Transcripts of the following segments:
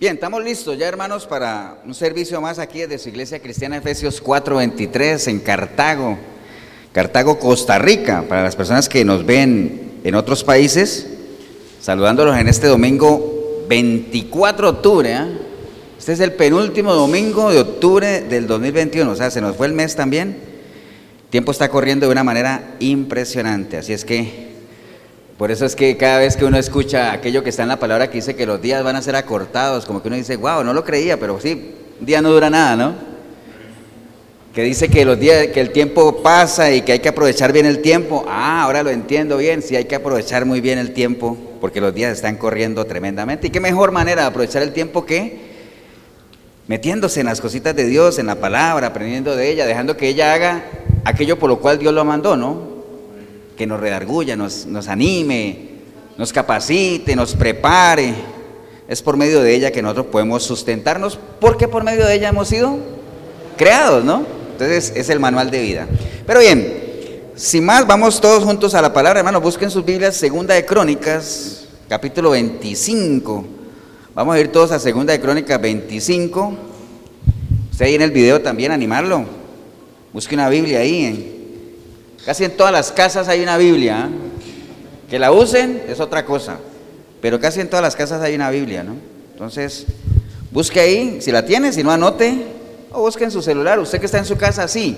Bien, estamos listos ya hermanos para un servicio más aquí desde iglesia cristiana Efesios 4:23 en Cartago, Cartago, Costa Rica, para las personas que nos ven en otros países, saludándolos en este domingo 24 de octubre. ¿eh? Este es el penúltimo domingo de octubre del 2021, o sea, se nos fue el mes también. El tiempo está corriendo de una manera impresionante, así es que por eso es que cada vez que uno escucha aquello que está en la palabra que dice que los días van a ser acortados, como que uno dice, wow, no lo creía, pero sí, un día no dura nada, ¿no? Que dice que los días, que el tiempo pasa y que hay que aprovechar bien el tiempo. Ah, ahora lo entiendo bien, sí hay que aprovechar muy bien el tiempo, porque los días están corriendo tremendamente. ¿Y qué mejor manera de aprovechar el tiempo que metiéndose en las cositas de Dios, en la palabra, aprendiendo de ella, dejando que ella haga aquello por lo cual Dios lo mandó, ¿no? Que nos redarguya, nos, nos anime, nos capacite, nos prepare. Es por medio de ella que nosotros podemos sustentarnos, porque por medio de ella hemos sido creados, ¿no? Entonces es el manual de vida. Pero bien, sin más, vamos todos juntos a la palabra, hermanos. Busquen sus Biblias, Segunda de Crónicas, capítulo 25. Vamos a ir todos a Segunda de Crónicas 25. Usted ahí en el video también animarlo. Busque una Biblia ahí. Casi en todas las casas hay una Biblia. ¿eh? Que la usen es otra cosa, pero casi en todas las casas hay una Biblia, ¿no? Entonces, busque ahí, si la tiene, si no anote, o busque en su celular. Usted que está en su casa, sí.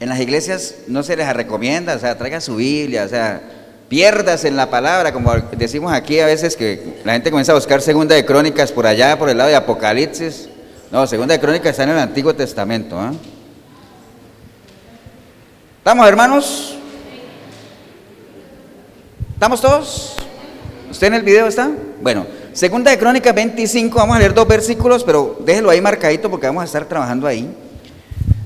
En las iglesias no se les recomienda, o sea, traiga su Biblia, o sea, pierdas en la palabra, como decimos aquí a veces que la gente comienza a buscar segunda de crónicas por allá, por el lado de Apocalipsis. No, segunda de crónicas está en el Antiguo Testamento. ¿eh? ¿Estamos hermanos? ¿Estamos todos? ¿Usted en el video está? Bueno, segunda de Crónicas 25, vamos a leer dos versículos, pero déjelo ahí marcadito porque vamos a estar trabajando ahí.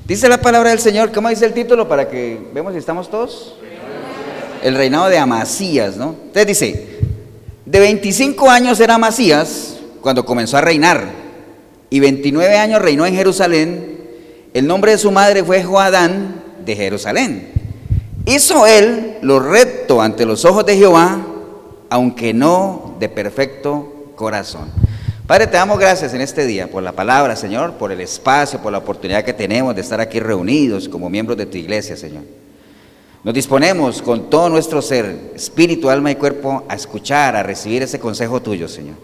Dice la palabra del Señor, ¿cómo dice el título para que veamos si estamos todos? El reinado de Amasías, ¿no? Entonces dice, de 25 años era Amasías cuando comenzó a reinar, y 29 años reinó en Jerusalén. El nombre de su madre fue Joadán de Jerusalén. Hizo él lo recto ante los ojos de Jehová, aunque no de perfecto corazón. Padre, te damos gracias en este día por la palabra, Señor, por el espacio, por la oportunidad que tenemos de estar aquí reunidos como miembros de tu iglesia, Señor. Nos disponemos con todo nuestro ser, espíritu, alma y cuerpo, a escuchar, a recibir ese consejo tuyo, Señor.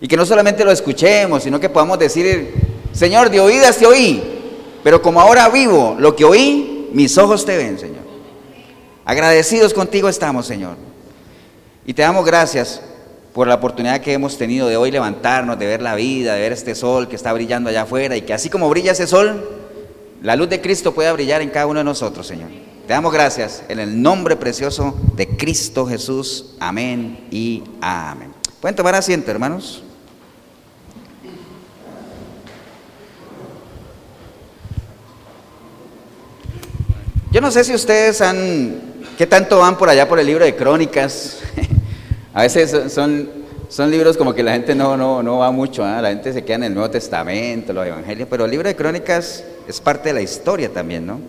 Y que no solamente lo escuchemos, sino que podamos decir, Señor, de oídas te oí, pero como ahora vivo lo que oí, mis ojos te ven, Señor. Agradecidos contigo estamos, Señor. Y te damos gracias por la oportunidad que hemos tenido de hoy levantarnos, de ver la vida, de ver este sol que está brillando allá afuera y que así como brilla ese sol, la luz de Cristo pueda brillar en cada uno de nosotros, Señor. Te damos gracias en el nombre precioso de Cristo Jesús. Amén y amén. Pueden tomar asiento, hermanos. Yo no sé si ustedes han, ¿qué tanto van por allá por el libro de crónicas? A veces son, son libros como que la gente no, no, no va mucho, ¿ah? la gente se queda en el Nuevo Testamento, los Evangelios, pero el libro de crónicas es parte de la historia también, ¿no?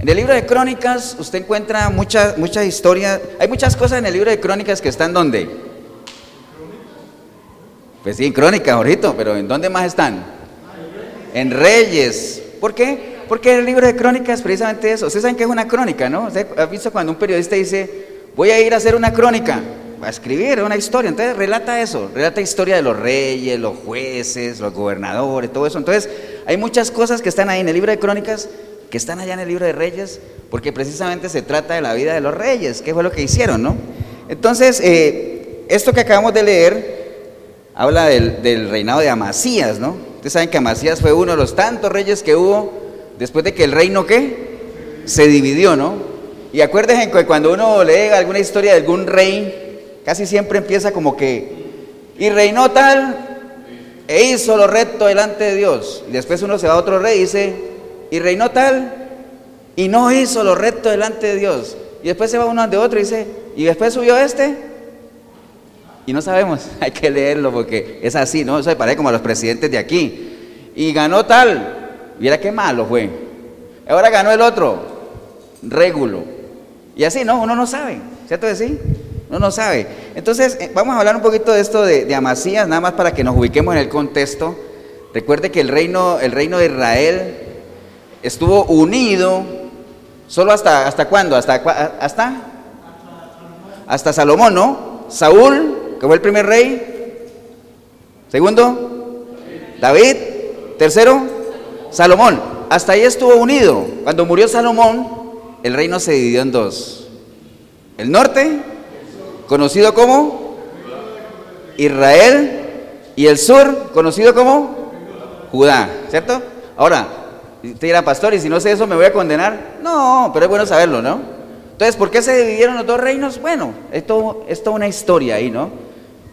En el libro de crónicas usted encuentra muchas mucha historias, hay muchas cosas en el libro de crónicas que están ¿dónde? Pues sí, en crónicas, ahorita, pero ¿en dónde más están? En Reyes. ¿Por qué? Porque el libro de crónicas precisamente eso. Ustedes saben que es una crónica, ¿no? ¿Usted ha visto cuando un periodista dice, voy a ir a hacer una crónica? a escribir una historia. Entonces relata eso, relata historia de los reyes, los jueces, los gobernadores, todo eso. Entonces hay muchas cosas que están ahí en el libro de crónicas, que están allá en el libro de reyes, porque precisamente se trata de la vida de los reyes, que fue lo que hicieron, ¿no? Entonces, eh, esto que acabamos de leer habla del, del reinado de Amasías, ¿no? Ustedes saben que Amasías fue uno de los tantos reyes que hubo después de que el reino qué? Se dividió, ¿no? Y acuérdense que cuando uno lee alguna historia de algún rey, casi siempre empieza como que, y reinó tal, e hizo lo recto delante de Dios. Y después uno se va a otro rey y dice, y reinó tal, y no hizo lo recto delante de Dios. Y después se va uno ante otro y dice, y después subió este, y no sabemos, hay que leerlo porque es así, ¿no? Eso parece como a los presidentes de aquí. Y ganó tal, Mira qué malo fue. Ahora ganó el otro, régulo. Y así, ¿no? Uno no sabe, ¿cierto sí? No no sabe. Entonces, eh, vamos a hablar un poquito de esto de, de, Amasías, nada más para que nos ubiquemos en el contexto. Recuerde que el reino, el reino de Israel estuvo unido solo hasta, hasta cuándo? Hasta, hasta, hasta Salomón, ¿no? Saúl, que fue el primer rey. Segundo, David. Tercero, Salomón. Hasta ahí estuvo unido. Cuando murió Salomón, el reino se dividió en dos. El norte, conocido como Israel, y el sur, conocido como Judá, ¿cierto? Ahora, usted dirá, pastor, y si no sé eso, ¿me voy a condenar? No, pero es bueno saberlo, ¿no? Entonces, ¿por qué se dividieron los dos reinos? Bueno, esto es toda una historia ahí, ¿no?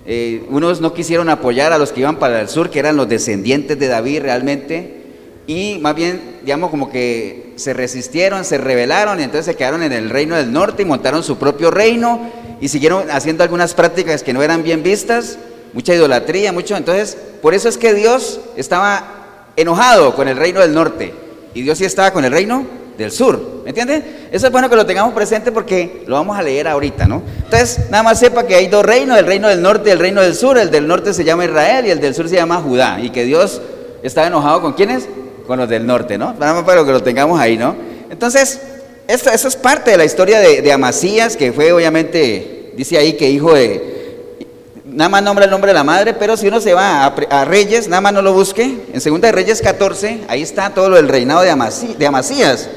Eh, unos no quisieron apoyar a los que iban para el sur, que eran los descendientes de David realmente, y más bien, digamos, como que se resistieron, se rebelaron, y entonces se quedaron en el reino del norte y montaron su propio reino y siguieron haciendo algunas prácticas que no eran bien vistas, mucha idolatría, mucho. Entonces, por eso es que Dios estaba enojado con el reino del norte y Dios sí estaba con el reino del sur. ¿Me entiende? Eso es bueno que lo tengamos presente porque lo vamos a leer ahorita, ¿no? Entonces, nada más sepa que hay dos reinos, el reino del norte y el reino del sur. El del norte se llama Israel y el del sur se llama Judá. Y que Dios estaba enojado con quiénes? Con los del norte, ¿no? Nada más para que lo tengamos ahí, ¿no? Entonces, esto, eso es parte de la historia de, Amasías, que fue obviamente, dice ahí que hijo de, nada más nombra el nombre de la madre, pero si uno se va a, Reyes, nada más no lo busque, en segunda de Reyes 14, ahí está todo lo del reinado de, de Amasías.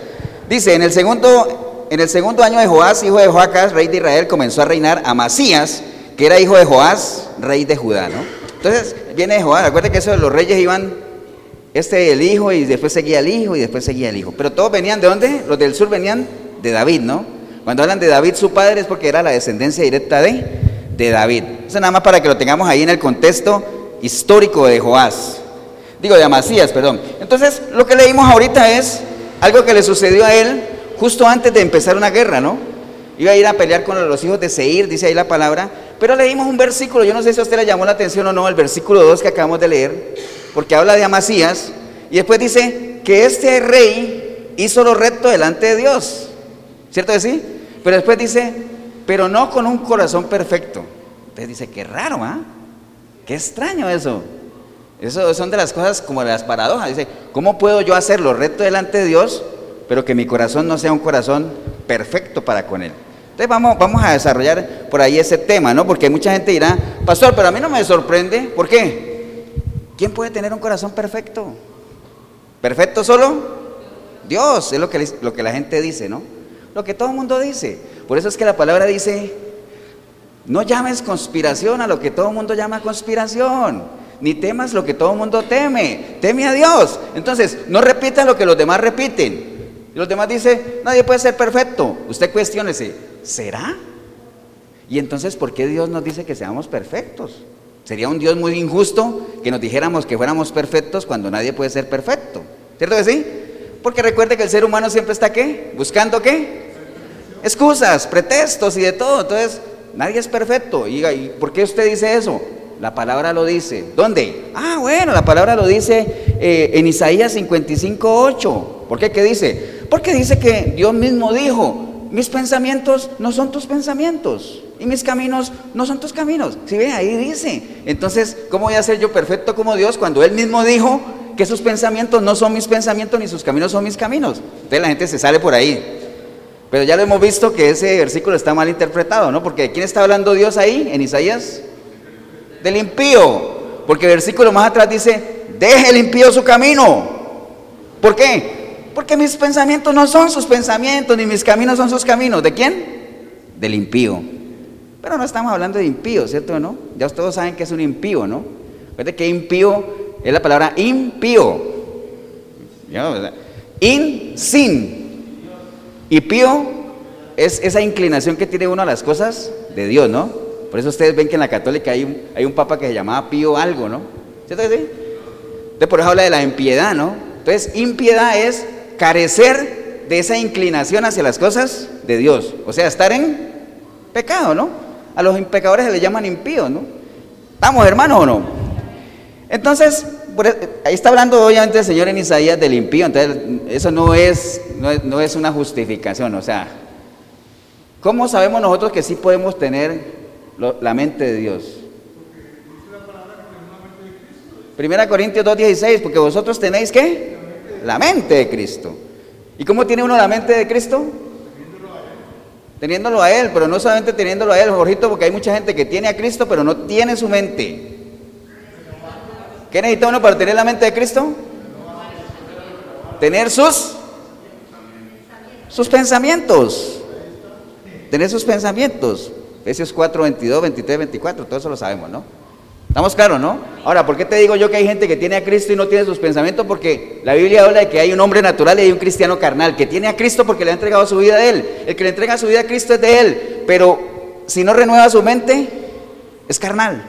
Dice, en el segundo, en el segundo año de Joás, hijo de Joacás, rey de Israel, comenzó a reinar Amasías, que era hijo de Joás, rey de Judá, ¿no? Entonces, viene de Joás, acuérdate que eso de los reyes iban este el hijo y después seguía el hijo y después seguía el hijo. Pero todos venían de dónde? Los del sur venían de David, ¿no? Cuando hablan de David su padre es porque era la descendencia directa de, de David. Eso nada más para que lo tengamos ahí en el contexto histórico de Joás. Digo, de Amasías, perdón. Entonces, lo que leímos ahorita es algo que le sucedió a él justo antes de empezar una guerra, ¿no? Iba a ir a pelear con los hijos de Seir, dice ahí la palabra. Pero leímos un versículo, yo no sé si a usted le llamó la atención o no, el versículo 2 que acabamos de leer porque habla de Amasías, y después dice que este rey hizo lo recto delante de Dios. ¿Cierto sí? Pero después dice, pero no con un corazón perfecto. Entonces dice, qué raro, ¿ah? Qué extraño eso. Eso son de las cosas como de las paradojas. Dice, ¿cómo puedo yo hacer lo recto delante de Dios, pero que mi corazón no sea un corazón perfecto para con Él? Entonces vamos, vamos a desarrollar por ahí ese tema, ¿no? Porque mucha gente dirá, pastor, pero a mí no me sorprende. ¿Por qué? ¿Quién puede tener un corazón perfecto? ¿Perfecto solo? Dios, es lo que, lo que la gente dice, ¿no? Lo que todo el mundo dice. Por eso es que la palabra dice, no llames conspiración a lo que todo el mundo llama conspiración, ni temas lo que todo el mundo teme, teme a Dios. Entonces, no repitas lo que los demás repiten. Y los demás dicen, nadie puede ser perfecto. Usted cuestiónese, ¿será? Y entonces, ¿por qué Dios nos dice que seamos perfectos? Sería un Dios muy injusto que nos dijéramos que fuéramos perfectos cuando nadie puede ser perfecto. ¿Cierto que sí? Porque recuerde que el ser humano siempre está qué? Buscando qué? Excusas, pretextos y de todo. Entonces, nadie es perfecto. Y, ¿y por qué usted dice eso? La palabra lo dice. ¿Dónde? Ah, bueno, la palabra lo dice eh, en Isaías 55, 8. ¿Por qué? ¿Qué dice? Porque dice que Dios mismo dijo, mis pensamientos no son tus pensamientos y mis caminos no son tus caminos. Si ve, ahí dice. Entonces, ¿cómo voy a ser yo perfecto como Dios cuando Él mismo dijo que sus pensamientos no son mis pensamientos ni sus caminos son mis caminos? Entonces la gente se sale por ahí. Pero ya lo hemos visto que ese versículo está mal interpretado, ¿no? Porque quién está hablando Dios ahí en Isaías? Del impío. Porque el versículo más atrás dice, deje el impío su camino. ¿Por qué? Porque mis pensamientos no son sus pensamientos, ni mis caminos son sus caminos. ¿De quién? Del impío. Pero no estamos hablando de impío, ¿cierto no? Ya todos saben que es un impío, ¿no? Fíjate que impío es la palabra impío. In, sin. Y pío es esa inclinación que tiene uno a las cosas de Dios, ¿no? Por eso ustedes ven que en la católica hay un, hay un papa que se llamaba Pío algo, ¿no? ¿Cierto que sí? Entonces por eso habla de la impiedad, ¿no? Entonces impiedad es carecer de esa inclinación hacia las cosas de Dios. O sea, estar en pecado, ¿no? A los pecadores se les llaman impíos, ¿no? ¿Estamos hermanos o no? Entonces, e, ahí está hablando obviamente el Señor en Isaías del impío, entonces eso no es, no es, una justificación, o sea, ¿cómo sabemos nosotros que sí podemos tener la mente de Dios. Primera Corintios 2.16, porque vosotros tenéis qué? La mente de Cristo. ¿Y cómo tiene uno la mente de Cristo? Teniéndolo a Él, pero no solamente teniéndolo a Él, Jorgito, porque hay mucha gente que tiene a Cristo, pero no tiene su mente. ¿Qué necesita uno para tener la mente de Cristo? Tener sus sus pensamientos. Tener sus pensamientos. Efesios 4, 22, 23, 24, todo eso lo sabemos, ¿no? ¿Estamos claros, no? Ahora, ¿por qué te digo yo que hay gente que tiene a Cristo y no tiene sus pensamientos? Porque la Biblia habla de que hay un hombre natural y hay un cristiano carnal, que tiene a Cristo porque le ha entregado su vida a Él. El que le entrega su vida a Cristo es de Él, pero si no renueva su mente, es carnal.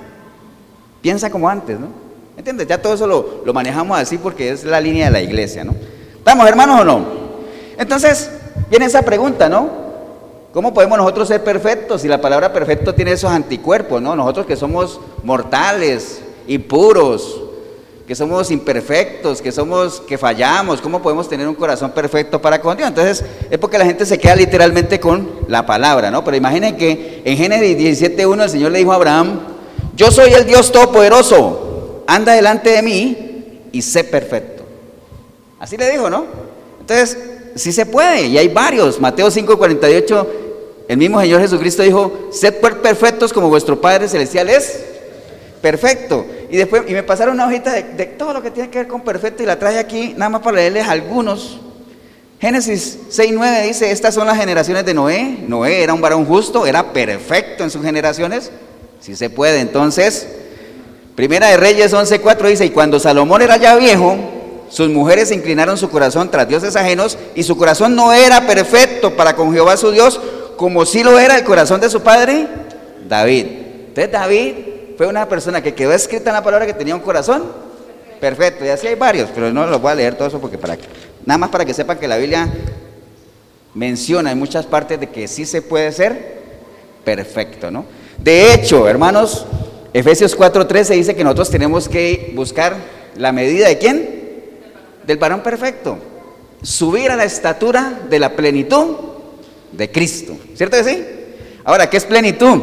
Piensa como antes, ¿no? ¿Entiendes? Ya todo eso lo, lo manejamos así porque es la línea de la iglesia, ¿no? ¿Estamos hermanos o no? Entonces, viene esa pregunta, ¿no? ¿Cómo podemos nosotros ser perfectos si la palabra perfecto tiene esos anticuerpos, ¿no? Nosotros que somos mortales y puros, que somos imperfectos, que somos que fallamos, ¿cómo podemos tener un corazón perfecto para con Dios? Entonces, es porque la gente se queda literalmente con la palabra, ¿no? Pero imaginen que en Génesis 17:1 el Señor le dijo a Abraham, "Yo soy el Dios todopoderoso, anda delante de mí y sé perfecto." Así le dijo, ¿no? Entonces, sí se puede, y hay varios. Mateo 5:48, el mismo Señor Jesucristo dijo, sed perfectos como vuestro Padre Celestial es perfecto. Y después, y me pasaron una hojita de, de todo lo que tiene que ver con perfecto y la traje aquí, nada más para leerles algunos. Génesis 6:9 dice, estas son las generaciones de Noé. Noé era un varón justo, era perfecto en sus generaciones. Si se puede, entonces. Primera de Reyes 11:4 dice, y cuando Salomón era ya viejo, sus mujeres inclinaron su corazón tras dioses ajenos y su corazón no era perfecto para con Jehová su Dios como si lo era el corazón de su padre David. Entonces David fue una persona que quedó escrita en la palabra que tenía un corazón perfecto. Y así hay varios, pero no los voy a leer todo eso porque para nada más para que sepan que la Biblia menciona en muchas partes de que sí se puede ser perfecto, ¿no? De hecho, hermanos, Efesios 4:13 dice que nosotros tenemos que buscar la medida de quién? Del varón perfecto. Subir a la estatura de la plenitud de Cristo. ¿Cierto que sí? Ahora, ¿qué es plenitud?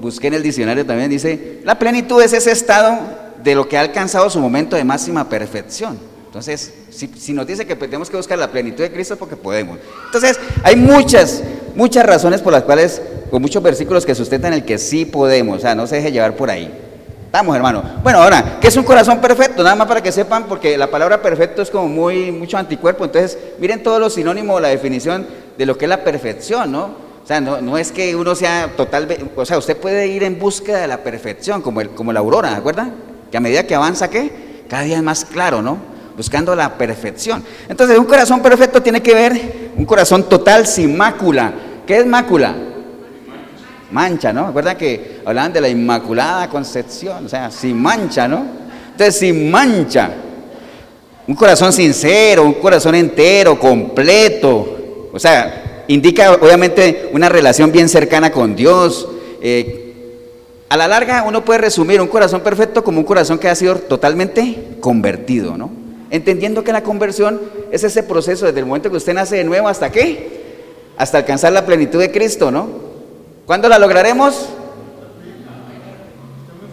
Busqué en el diccionario también, dice, la plenitud es ese estado de lo que ha alcanzado su momento de máxima perfección. Entonces, si, nos dice que tenemos que buscar la plenitud de Cristo, porque podemos. Entonces, hay muchas, muchas razones por las cuales, con muchos versículos que sustentan el que sí podemos, o sea, no se deje llevar por ahí. Estamos, hermano. Bueno, ahora, ¿qué es un corazón perfecto? Nada más para que sepan, porque la palabra perfecto es como muy, mucho anticuerpo. Entonces, miren todos los sinónimos, la definición de lo que es la perfección, ¿no? O sea, no, no es que uno sea total, o sea, usted puede ir en búsqueda de la perfección, como, el, como la aurora, ¿de acuerdo? Que a medida que avanza, ¿qué? Cada día es más claro, ¿no? Buscando la perfección. Entonces, un corazón perfecto tiene que ver un corazón total sin mácula. ¿Qué es mácula? Mancha, ¿no? ¿Recuerdan que hablaban de la Inmaculada Concepción? O sea, sin mancha, ¿no? Entonces, sin mancha. Un corazón sincero, un corazón entero, completo. O sea, indica obviamente una relación bien cercana con Dios. Eh, a la larga uno puede resumir un corazón perfecto como un corazón que ha sido totalmente convertido, ¿no? Entendiendo que la conversión es ese proceso desde el momento que usted nace de nuevo hasta qué? Hasta alcanzar la plenitud de Cristo, ¿no? ¿Cuándo la lograremos?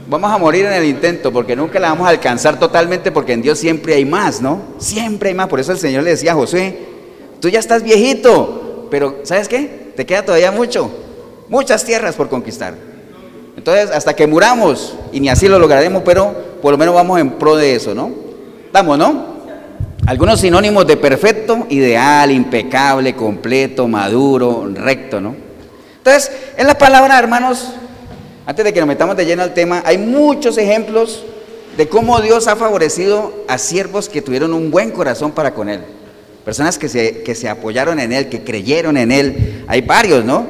Vamos a morir en el intento porque nunca la vamos a alcanzar totalmente porque en Dios siempre hay más, ¿no? Siempre hay más. Por eso el Señor le decía a José, tú ya estás viejito, pero ¿sabes qué? Te queda todavía mucho, muchas tierras por conquistar. Entonces, hasta que muramos, y ni así lo lograremos, pero por lo menos vamos en pro de eso, ¿no? Estamos, ¿no? Algunos sinónimos de perfecto, ideal, impecable, completo, maduro, recto, ¿no? Entonces, en la palabra, hermanos, antes de que nos metamos de lleno al tema, hay muchos ejemplos de cómo Dios ha favorecido a siervos que tuvieron un buen corazón para con Él. Personas que se, que se apoyaron en Él, que creyeron en Él. Hay varios, ¿no?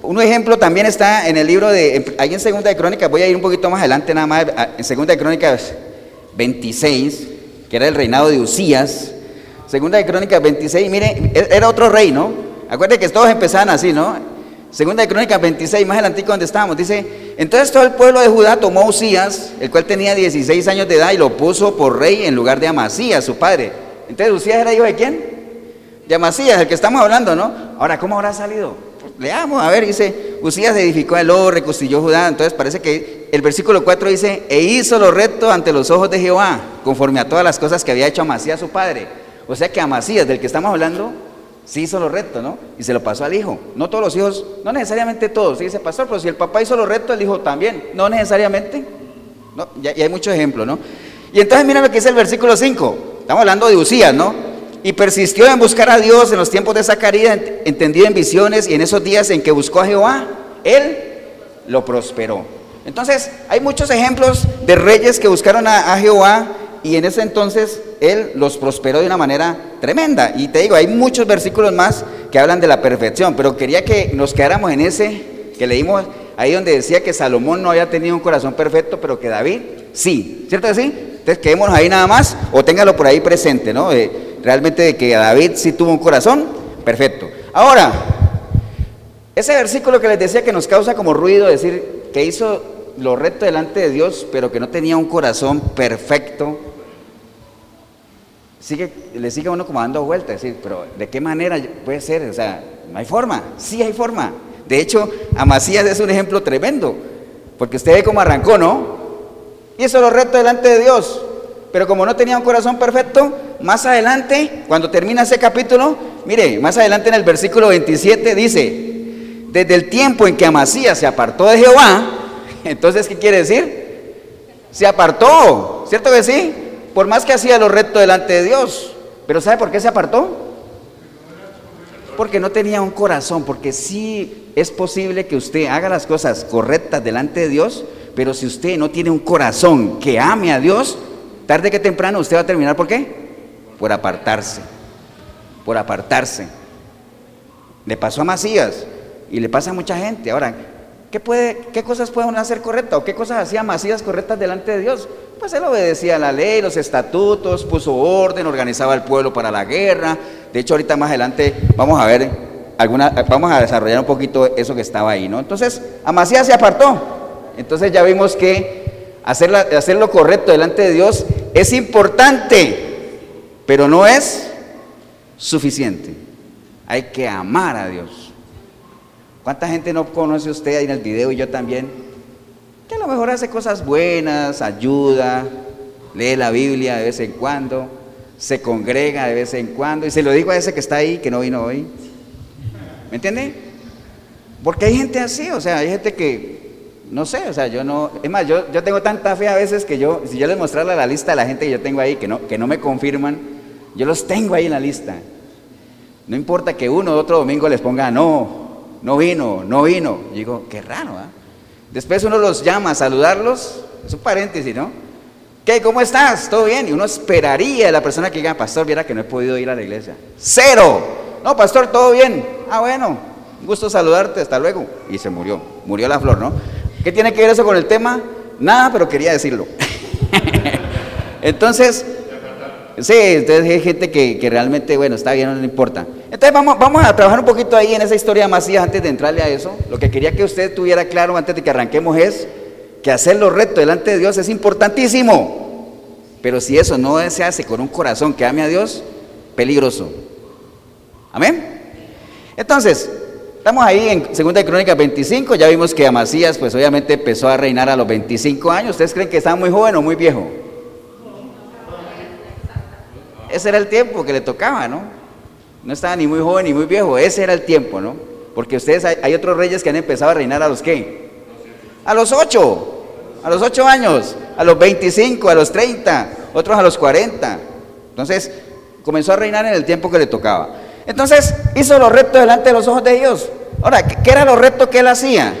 Un ejemplo también está en el libro de, ahí en Segunda de Crónicas, voy a ir un poquito más adelante nada más, en Segunda de Crónicas 26, que era el reinado de Usías. Segunda de Crónicas 26, mire, e, era otro rey, ¿no? Acuérdense que todos empezaban así, ¿no? Segunda de Crónicas 26, más adelante donde estábamos, dice, entonces todo el pueblo de Judá tomó a Usías, el cual tenía 16 años de edad, y lo puso por rey en lugar de Amasías, su padre. Entonces Usías era hijo de quién? De Amasías, el que estamos hablando, ¿no? Ahora, ¿cómo habrá salido? Leamos, a ver, dice, Usías edificó el oro, reconstruyó Judá. Entonces parece que el versículo 4 dice, e hizo lo recto ante los ojos de Jehová, conforme a todas las cosas que había hecho Amasías su padre. O sea que Amasías, del que estamos hablando, sí hizo lo recto, ¿no? Y se lo pasó al hijo. No todos los hijos, no necesariamente todos, dice pastor, pero si el papá hizo lo recto, el hijo también. No necesariamente. No, ya, hay muchos ejemplos, ¿no? Y entonces mira lo que dice el versículo 5. Estamos hablando de Usías, ¿no? Y persistió en buscar a Dios en los tiempos de Zacarías, entendido en visiones y en esos días en que buscó a Jehová, él lo prosperó. Entonces, hay muchos ejemplos de reyes que buscaron a, Jehová y en ese entonces él los prosperó de una manera tremenda. Y te digo, hay muchos versículos más que hablan de la perfección, pero quería que nos quedáramos en ese que leímos ahí donde decía que Salomón no había tenido un corazón perfecto, pero que David sí. ¿Cierto que sí? Entonces quedémonos ahí nada más o téngalo por ahí presente, ¿no? realmente de que David sí tuvo un corazón perfecto. Ahora, ese versículo que les decía que nos causa como ruido decir que hizo lo recto delante de Dios, pero que no tenía un corazón perfecto, sigue, le sigue uno como dando vueltas, decir, pero ¿de qué manera puede ser? O sea, no hay forma, sí hay forma. De hecho, Amasías es un ejemplo tremendo, porque usted ve cómo arrancó, ¿no? Hizo lo recto delante de Dios, pero como no tenía un corazón perfecto, más adelante, cuando termina ese capítulo, mire, más adelante en el versículo 27 dice, desde el tiempo en que Amasías se apartó de Jehová, entonces, ¿qué quiere decir? Se apartó, ¿cierto que sí? Por más que hacía lo recto delante de Dios. Pero ¿sabe por qué se apartó? Porque no tenía un corazón, porque sí es posible que usted haga las cosas correctas delante de Dios, pero si usted no tiene un corazón que ame a Dios, tarde que temprano usted va a terminar, ¿por qué? Por apartarse, por apartarse. Le pasó a Macías y le pasa a mucha gente. Ahora, ¿qué, puede, qué cosas puede uno hacer correctas o qué cosas hacía Macías correctas delante de Dios? Pues él obedecía la ley, los estatutos, puso orden, organizaba al pueblo para la guerra. De hecho, ahorita más adelante vamos a ver alguna, vamos a desarrollar un poquito eso que estaba ahí, ¿no? Entonces, Amasías se apartó. Entonces ya vimos que hacer, hacer lo correcto delante de Dios es importante, pero no es suficiente. Hay que amar a Dios. ¿Cuánta gente no conoce usted ahí en el video y yo también? A lo mejor hace cosas buenas, ayuda, lee la Biblia de vez en cuando, se congrega de vez en cuando, y se lo digo a ese que está ahí, que no vino hoy. ¿Me entiende? Porque hay gente así, o sea, hay gente que no sé, o sea, yo no, es más, yo, yo tengo tanta fe a veces que yo, si yo les mostrara la lista de la gente que yo tengo ahí, que no, que no me confirman, yo los tengo ahí en la lista. No importa que uno o otro domingo les ponga, no, no vino, no vino. Yo digo, qué raro, ¿ah? Después uno los llama a saludarlos, es un paréntesis, ¿no? ¿Qué? ¿Cómo estás? ¿Todo bien? Y uno esperaría a la persona que diga, pastor, viera que no he podido ir a la iglesia. ¡Cero! No, pastor, todo bien. Ah, bueno, un gusto saludarte, hasta luego. Y se murió, murió la flor, ¿no? ¿Qué tiene que ver eso con el tema? Nada, pero quería decirlo. entonces, sí, entonces hay gente que, realmente, bueno, está bien, no le importa. Entonces vamos, vamos a trabajar un poquito ahí en esa historia Macías antes de entrarle a eso. Lo que quería que usted tuviera claro antes de que arranquemos es que hacer lo recto delante de Dios es importantísimo. Pero si eso no se hace con un corazón que ame a Dios, peligroso. Amén. Entonces, Estamos ahí en Segunda de Crónicas 25, ya vimos que Amasías pues obviamente empezó a reinar a los 25 años. ¿Ustedes creen que estaba muy joven o muy viejo? Ese era el tiempo que le tocaba, ¿no? No estaba ni muy joven ni muy viejo, ese era el tiempo, ¿no? Porque ustedes, hay, otros reyes que han empezado a reinar a los qué? A los 8, a los 8 años, a los 25, a los 30, otros a los 40. Entonces, comenzó a reinar en el tiempo que le tocaba. Entonces hizo los retos delante de los ojos de Dios. Ahora, ¿qué era los retos que él hacía?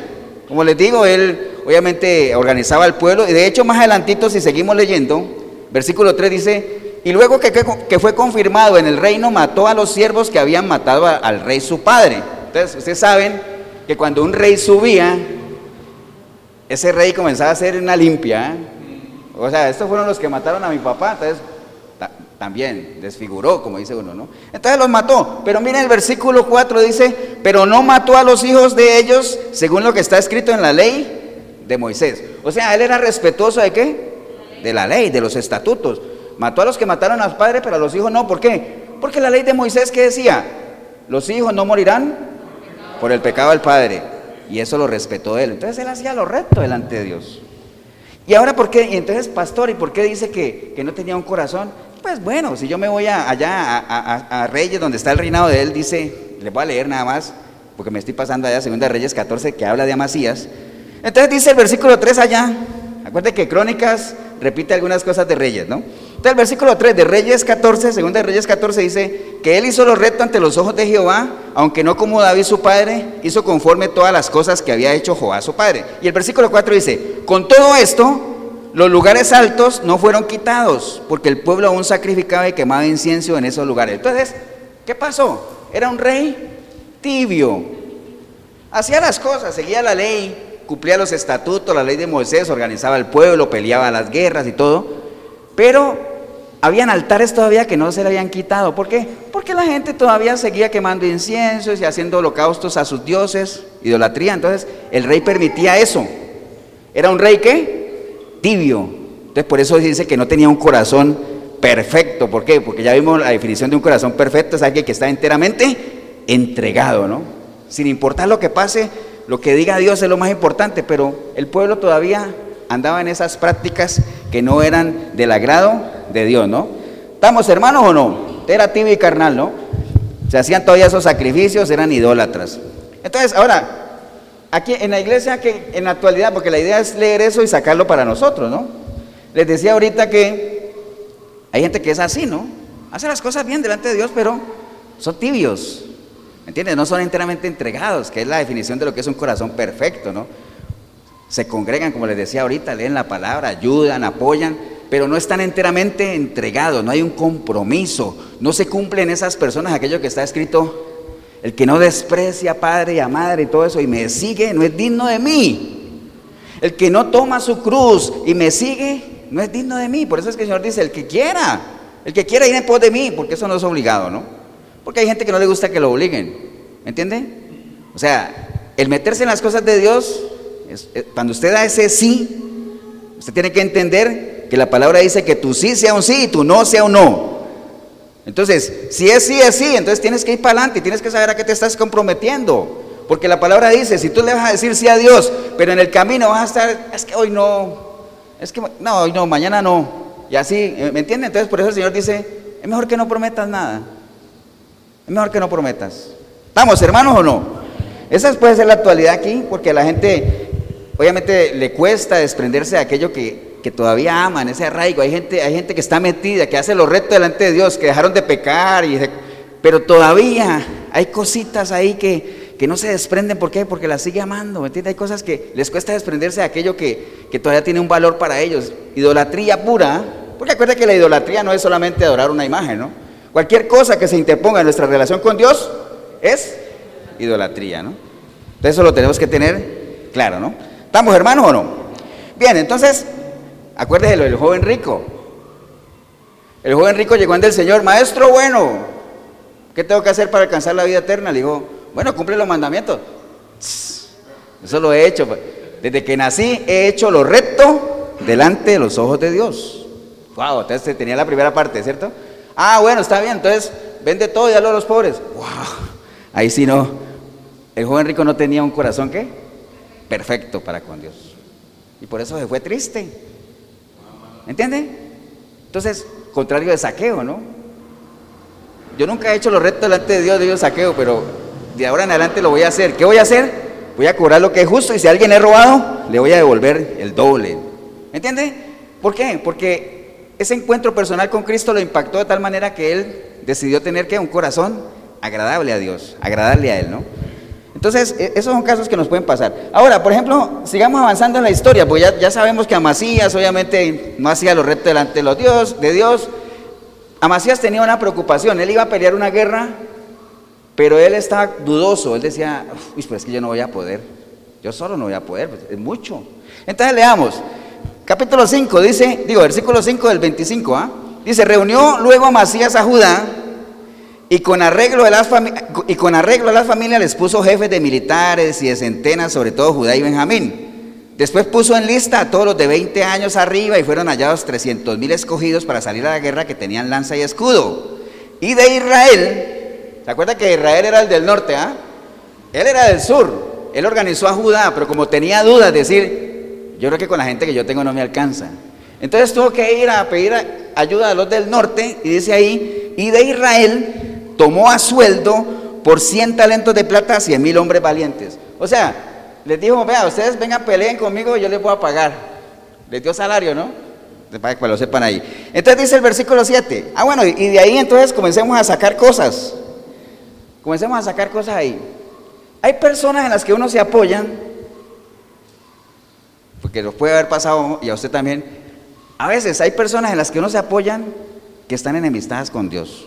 Como les digo, él obviamente organizaba el pueblo y de hecho más adelantito si seguimos leyendo, versículo 3 dice, y luego que, fue confirmado en el reino, mató a los siervos que habían matado al rey su padre. Entonces, ustedes saben que cuando un rey subía, ese rey comenzaba a hacer una limpia. ¿eh? O sea, estos fueron los que mataron a mi papá, entonces también desfiguró, como dice uno, ¿no? Entonces los mató. Pero miren el versículo 4 dice, pero no mató a los hijos de ellos según lo que está escrito en la ley de Moisés. O sea, él era respetuoso de qué? De la ley, de los estatutos. Mató a los que mataron a los padres, pero a los hijos no. ¿Por qué? Porque la ley de Moisés que decía, los hijos no morirán por el pecado del padre. y eso lo respetó él. Entonces él hacía lo recto delante de Dios. Y ahora, ¿por qué? Y entonces, pastor, ¿y por qué dice que, que, no tenía un corazón? Pues bueno, si yo me voy allá a, Reyes, donde está el reinado de él, dice, le voy a leer nada más, porque me estoy pasando allá, segunda Reyes 14, que habla de Amasías. Entonces dice el versículo 3 allá, acuérdate que Crónicas repite algunas cosas de Reyes, ¿no? Entonces el versículo 3 de Reyes 14, segunda de Reyes 14 dice que él hizo lo recto ante los ojos de Jehová, aunque no como David su padre, hizo conforme todas las cosas que había hecho Jehová su padre. Y el versículo 4 dice, con todo esto, los lugares altos no fueron quitados, porque el pueblo aún sacrificaba y quemaba incienso en esos lugares. Entonces, ¿qué pasó? Era un rey tibio. Hacía las cosas, seguía la ley, cumplía los estatutos, la ley de Moisés, organizaba el pueblo, peleaba las guerras y todo, pero habían altares todavía que no se le habían quitado. ¿Por qué? Porque la gente todavía seguía quemando inciensos y haciendo holocaustos a sus dioses, idolatría. Entonces el rey permitía eso. Era un rey que tibio. Entonces por eso dice que no tenía un corazón perfecto. ¿Por qué? Porque ya vimos la definición de un corazón perfecto, es alguien que está enteramente entregado, ¿no? Sin importar lo que pase, lo que diga Dios es lo más importante, pero el pueblo todavía andaba en esas prácticas que no eran del agrado de Dios, ¿no? ¿Estamos hermanos o no? Era tibio y carnal, ¿no? Se hacían todavía esos sacrificios, eran idólatras. Entonces, ahora, aquí en la iglesia, que en la actualidad, porque la idea es leer eso y sacarlo para nosotros, ¿no? Les decía ahorita que hay gente que es así, ¿no? Hace las cosas bien delante de Dios, pero son tibios, ¿me entiendes? No son enteramente entregados, que es la definición de lo que es un corazón perfecto, ¿no? Se congregan, como les decía ahorita, leen la palabra, ayudan, apoyan, pero no están enteramente entregados, no hay un compromiso, no se cumplen esas personas aquello que está escrito, el que no desprecia a padre y a madre y todo eso y me sigue no es digno de mí. El que no toma su cruz y me sigue no es digno de mí. Por eso es que el Señor dice, el que quiera, el que quiera ir en pos de mí, porque eso no es obligado, ¿no? Porque hay gente que no le gusta que lo obliguen, ¿me entiende? O sea, el meterse en las cosas de Dios cuando usted da ese sí, usted tiene que entender que la palabra dice que tu sí sea un sí y tu no sea un no. Entonces, si es sí, es sí, entonces tienes que ir para adelante, tienes que saber a qué te estás comprometiendo. Porque la palabra dice, si tú le vas a decir sí a Dios, pero en el camino vas a estar, es que hoy no, es que no, hoy no, mañana no. Y así, eh, ¿me entienden? Entonces por eso el Señor dice, es mejor que no prometas nada. Es mejor que no prometas. ¿Estamos hermanos o no? Esa puede ser la actualidad aquí, porque la gente obviamente le cuesta desprenderse de aquello que, todavía aman, ese arraigo. Hay gente, hay gente que está metida, que hace los retos delante de Dios, que dejaron de pecar, y pero todavía hay cositas ahí que, que, no se desprenden. ¿Por qué? Porque las sigue amando. ¿me entiendes? Hay cosas que les cuesta desprenderse de aquello que, que todavía tiene un valor para ellos. Idolatría pura, porque acuérdate que la idolatría no es solamente adorar una imagen, ¿no? Cualquier cosa que se interponga en nuestra relación con Dios es idolatría, ¿no? Entonces eso lo tenemos que tener claro, ¿no? ¿Estamos hermanos o no? Bien, entonces, acuérdese del joven rico. El joven rico llegó ante el Señor, maestro bueno, ¿qué tengo que hacer para alcanzar la vida eterna? Le dijo, bueno, cumple los mandamientos. Eso lo he hecho. Pues. Desde que nací he hecho lo recto delante de los ojos de Dios. Wow, entonces tenía la primera parte, ¿cierto? Ah, bueno, está bien, entonces vende todo y dalo a los pobres. Wow, ahí sí no. El joven rico no tenía un corazón, ¿qué? Perfecto para con Dios. Y por eso se fue triste. ¿Me entiende? Entonces, contrario de saqueo, ¿no? Yo nunca he hecho los retos delante de Dios de Dios saqueo, pero de ahora en adelante lo voy a hacer. ¿Qué voy a hacer? Voy a cobrar lo que es justo y si alguien he robado, le voy a devolver el doble. ¿Me entiende? ¿Por qué? Porque ese encuentro personal con Cristo lo impactó de tal manera que él decidió tener que un corazón agradable a Dios, agradarle a él, ¿no? Entonces, e, esos son casos que nos pueden pasar. Ahora, por ejemplo, sigamos avanzando en la historia, pues ya, sabemos que Amasías obviamente no hacía los retos delante de, los Dios, de Dios. Amasías tenía una preocupación, él iba a pelear una guerra, pero él estaba dudoso, él decía, uy, pues es que yo no voy a poder, yo solo no voy a poder, pues, es mucho. Entonces leamos, capítulo 5, dice, digo, versículo 5 del 25, ¿ah? Dice, reunió luego Amasías a Judá y con, arreglo de las y con arreglo a las familias les puso jefes de militares y de centenas, sobre todo Judá y Benjamín. Después puso en lista a todos los de 20 años arriba y fueron hallados 300 mil escogidos para salir a la guerra que tenían lanza y escudo. Y de Israel, ¿se acuerda que Israel era el del norte? ah? Él era del sur. él organizó a Judá, pero como tenía dudas, decir, yo creo que con la gente que yo tengo no me alcanza. Entonces tuvo que ir a pedir ayuda a los del norte, y dice ahí, y de Israel tomó a sueldo por 100 talentos de plata a 100 mil hombres valientes. O sea, les dijo, vea, ustedes vengan, peleen conmigo, yo les voy a pagar. Les dio salario, ¿no? Para que lo sepan ahí. Entonces dice el versículo 7. Ah, bueno, y de ahí entonces comencemos a sacar cosas. Comencemos a sacar cosas ahí. Hay personas en las que uno se apoyan, porque lo puede haber pasado y a usted también. A veces hay personas en las que uno se apoyan que están enemistadas con Dios.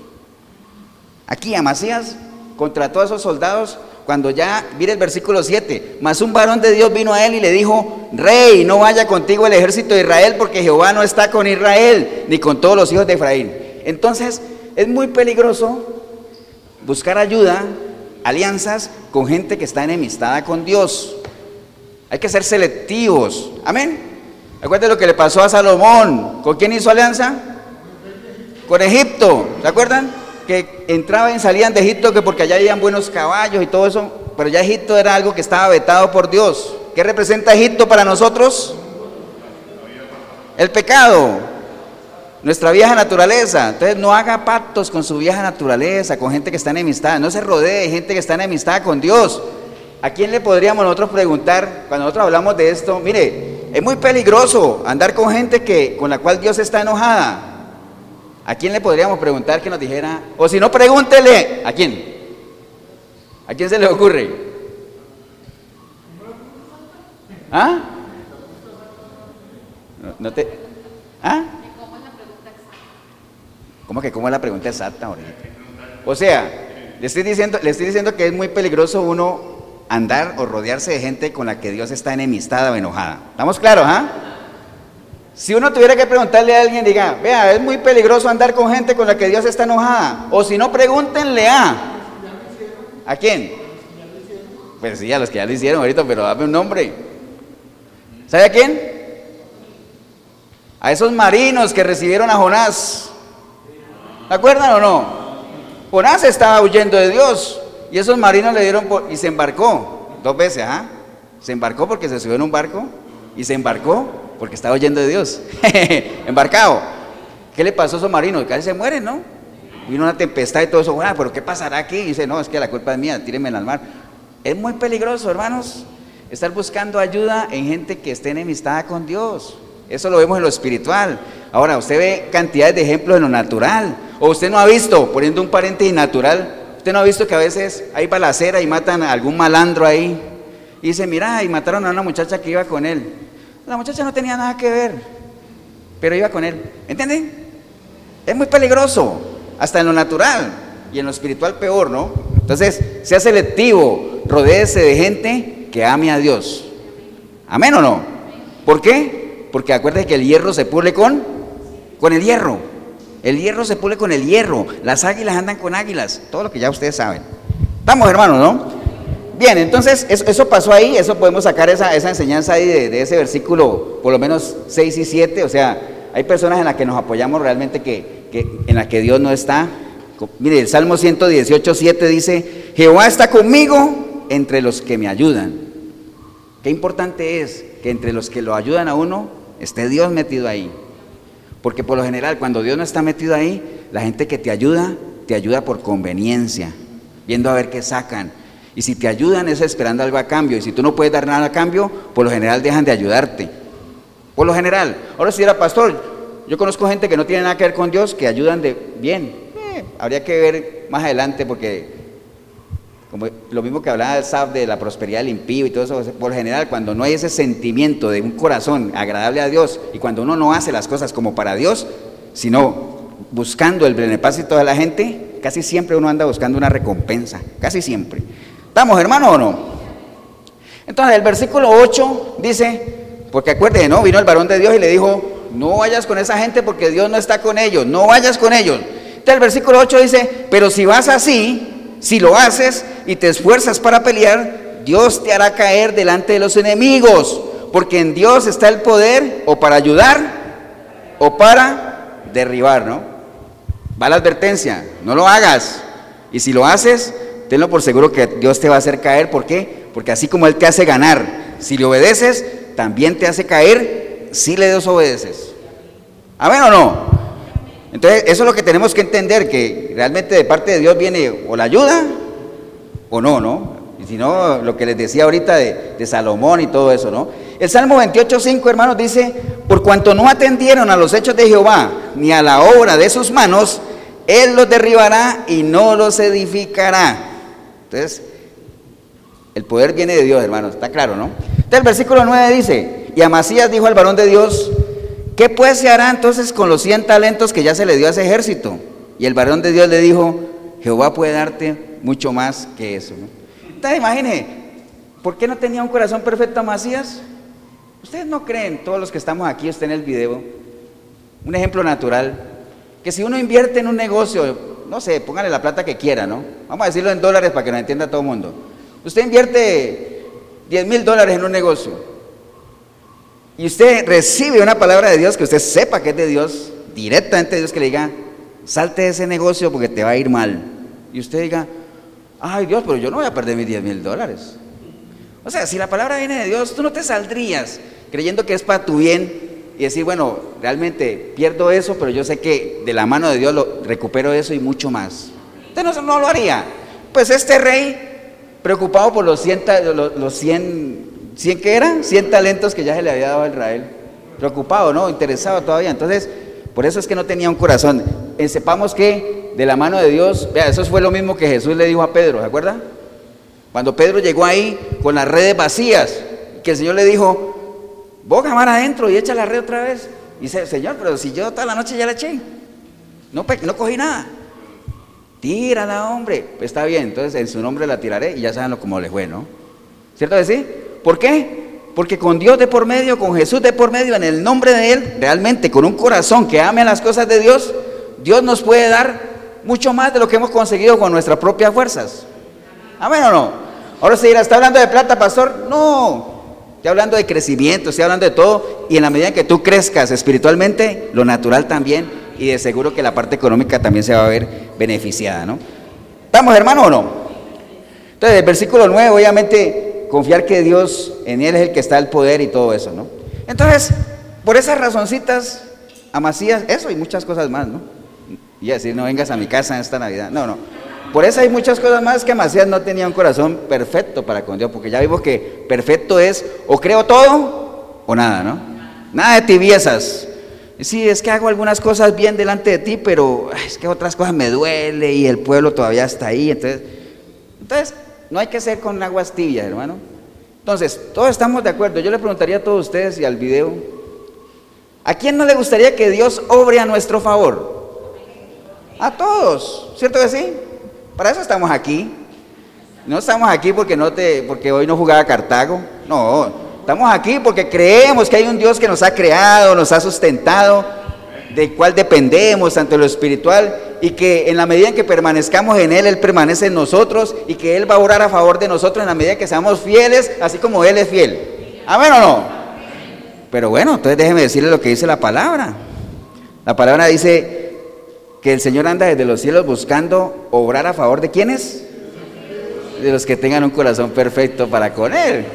Aquí Amasías contra todos esos soldados, cuando ya, mire el versículo 7, más un varón de Dios vino a él y le dijo, rey, no vaya contigo el ejército de Israel porque Jehová no está con Israel, ni con todos los hijos de Efraín. Entonces, es muy peligroso buscar ayuda, alianzas con gente que está enemistada con Dios. Hay que ser selectivos. Amén. Acuérdense lo que le pasó a Salomón. ¿Con quién hizo alianza? Con Egipto. ¿Se acuerdan? Que entraban y salían de Egipto que porque allá habían buenos caballos y todo eso. Pero ya Egipto era algo que estaba vetado por Dios. ¿Qué representa Egipto para nosotros? El pecado nuestra vieja naturaleza. Entonces no haga pactos con su vieja naturaleza, con gente que está enemistada. No se rodee de gente que está enemistada con Dios. ¿A quién le podríamos nosotros preguntar cuando nosotros hablamos de esto? Mire, es muy peligroso andar con gente que, con la cual Dios está enojada. ¿A quién le podríamos preguntar que nos dijera? O si no, pregúntele. ¿A quién? ¿A quién se le ocurre? ¿Ah? No, te... ¿Ah? ¿Cómo que cómo es la pregunta exacta ahorita? O sea, le estoy, diciendo, le estoy diciendo que es muy peligroso uno andar o rodearse de gente con la que Dios está enemistada o enojada. ¿Estamos claros, ah? Si uno tuviera que preguntarle a alguien, diga, vea, es muy peligroso andar con gente con la que Dios está enojada. O si no, pregúntenle a. ¿A quién? Pues sí, a los que ya lo hicieron ahorita, pero dame un nombre. ¿Sabe a quién? A esos marinos que recibieron a Jonás. ¿Se acuerdan o no? Jonás estaba huyendo de Dios y esos marinos le dieron y se embarcó dos veces, ¿ah? Se embarcó porque se subió en un barco y se embarcó porque estaba huyendo de Dios. Embarcado. ¿Qué le pasó a esos marinos? Casi se mueren, ¿no? Vino una tempestad y todo eso. Bueno, pero ¿qué pasará aquí? Y dice, no, es que la culpa es mía, tírenme al mar. Es muy peligroso, hermanos, estar buscando ayuda en gente que esté enemistada con Dios. Eso lo vemos en lo espiritual. Ahora, usted ve cantidades de ejemplos en lo natural. O usted no ha visto, poniendo un paréntesis natural, usted no ha visto que a veces hay balacera y matan a algún malandro ahí. Y dice, mira, y mataron a una muchacha que iba con él. La muchacha no tenía nada que ver, pero iba con él. ¿Entienden? Es muy peligroso, hasta en lo natural y en lo espiritual peor, ¿no? Entonces, sea selectivo, rodéese de gente que ame a Dios. ¿Amén o no? ¿Por qué? Porque acuérdense que el hierro se pule con, con el hierro. El hierro se pule con el hierro. Las águilas andan con águilas. Todo lo que ya ustedes saben. Vamos, hermanos, ¿no? Bien, entonces eso, pasó ahí. Eso podemos sacar esa, enseñanza ahí de, ese versículo, por lo menos 6 y 7. O sea, hay personas en las que nos apoyamos realmente que, en las que Dios no está. Mire, el Salmo 118, 7 dice, Jehová está conmigo entre los que me ayudan. Qué importante es que entre los que lo ayudan a uno esté Dios metido ahí. Porque por lo general, cuando Dios no está metido ahí, la gente que te ayuda, te ayuda por conveniencia, viendo a ver qué sacan. Y si te ayudan es esperando algo a cambio. Y si tú no puedes dar nada a cambio, por lo general dejan de ayudarte. Por lo general. Ahora si era pastor, yo conozco gente que no tiene nada que ver con Dios, que ayudan de bien. Eh, habría que ver más adelante porque como lo mismo que hablaba el SAP de la prosperidad del impío y todo eso, por general, cuando no hay ese sentimiento de un corazón agradable a Dios y cuando uno no hace las cosas como para Dios, sino buscando el beneplácito de la gente, casi siempre uno anda buscando una recompensa, casi siempre. ¿Estamos, hermano, o no? Entonces, el versículo 8 dice, porque acuérdense, ¿no? Vino el varón de Dios y le dijo, no vayas con esa gente porque Dios no está con ellos, no vayas con ellos. Entonces, el versículo 8 dice, pero si vas así, si lo haces y te esfuerzas para pelear, Dios te hará caer delante de los enemigos, porque en Dios está el poder o para ayudar o para derribar, ¿no? Va la advertencia, no lo hagas. Y si lo haces, tenlo por seguro que Dios te va a hacer caer. ¿Por qué? Porque así como Él te hace ganar, si le obedeces, también te hace caer si le desobedeces. ¿Amén o no? Entonces, eso es lo que tenemos que entender, que realmente de parte de Dios viene o la ayuda o no, ¿no? Y si no, lo que les decía ahorita de, de Salomón y todo eso, ¿no? El Salmo 28.5, hermanos, dice, por cuanto no atendieron a los hechos de Jehová, ni a la obra de sus manos, Él los derribará y no los edificará. Entonces, el poder viene de Dios, hermanos, está claro, ¿no? Entonces el versículo 9 dice, y Amasías dijo al varón de Dios, ¿qué pues se hará entonces con los 100 talentos que ya se le dio a ese ejército? Y el varón de Dios le dijo, Jehová puede darte mucho más que eso. ¿no? Entonces imagine, ¿por qué no tenía un corazón perfecto Amasías? Ustedes no creen, todos los que estamos aquí, usted en el video, un ejemplo natural, que si uno invierte en un negocio, no sé, póngale la plata que quiera, ¿no? Vamos a decirlo en dólares para que nos entienda todo el mundo. Usted invierte 10 mil dólares en un negocio y usted recibe una palabra de Dios que usted sepa que es de Dios, directamente de Dios que le diga, salte de ese negocio porque te va a ir mal. Y usted diga, ay Dios, pero yo no voy a perder mis 10 mil dólares. O sea, si la palabra viene de Dios, tú no te saldrías creyendo que es para tu bien y decir, bueno, realmente pierdo eso, pero yo sé que de la mano de Dios lo, recupero eso y mucho más. Usted no, no lo haría. Pues este rey, preocupado por los 100, los, los 100, 100 que eran, 100 talentos que ya se le había dado a Israel. Preocupado, ¿no? Interesado todavía. Entonces, por eso es que no tenía un corazón. Eh, sepamos que de la mano de Dios, eso fue lo mismo que Jesús le dijo a Pedro, ¿se acuerda? Cuando Pedro llegó ahí con las redes vacías, que el Señor le dijo, boga mar adentro y echa la red otra vez. Y dice, Señor, pero si yo toda la noche ya la eché, no, no cogí nada. Tírala, hombre. Pues está bien, entonces en su nombre la tiraré y ya saben cómo le fue, ¿no? ¿Cierto que sí? ¿Por qué? Porque con Dios de por medio, con Jesús de por medio, en el nombre de Él, realmente con un corazón que ame las cosas de Dios, Dios nos puede dar mucho más de lo que hemos conseguido con nuestras propias fuerzas. ¿Amén o no? Ahora se dirá, ¿está hablando de plata, pastor? No, Estoy hablando de crecimiento, estoy hablando de todo. Y en la medida que tú crezcas espiritualmente, lo natural también. Y de seguro que la parte económica también se va a ver beneficiada, ¿no? ¿Estamos, hermano, o no? Entonces, el versículo 9, obviamente, confiar que Dios, en Él es el que está el poder y todo eso, ¿no? Entonces, por esas razoncitas, Amasías, eso y muchas cosas más, ¿no? Y decir, no vengas a mi casa en esta Navidad. No, no. Por eso hay muchas cosas más que Macías no tenía un corazón perfecto para con Dios, porque ya vimos que perfecto es o creo todo o nada, ¿no? Nada de tibiezas. Sí, es que hago algunas cosas bien delante de ti, pero es que otras cosas me duele y el pueblo todavía está ahí. Entonces, entonces no hay que ser con aguas tibias, hermano. Entonces, todos estamos de acuerdo. Yo le preguntaría a todos ustedes y al video, ¿a quién no le gustaría que Dios obre a nuestro favor? A todos, ¿cierto que sí? Para eso estamos aquí. No estamos aquí porque, no te, porque hoy no jugaba Cartago. No, estamos aquí porque creemos que hay un Dios que nos ha creado, nos ha sustentado, del cual dependemos ante lo espiritual y que en la medida en que permanezcamos en Él, Él permanece en nosotros y que Él va a orar a favor de nosotros en la medida que seamos fieles, así como Él es fiel. Amén o no. Pero bueno, entonces déjeme decirle lo que dice la palabra. La palabra dice, que el Señor anda desde los cielos buscando obrar a favor de quienes? De los que tengan un corazón perfecto para con Él.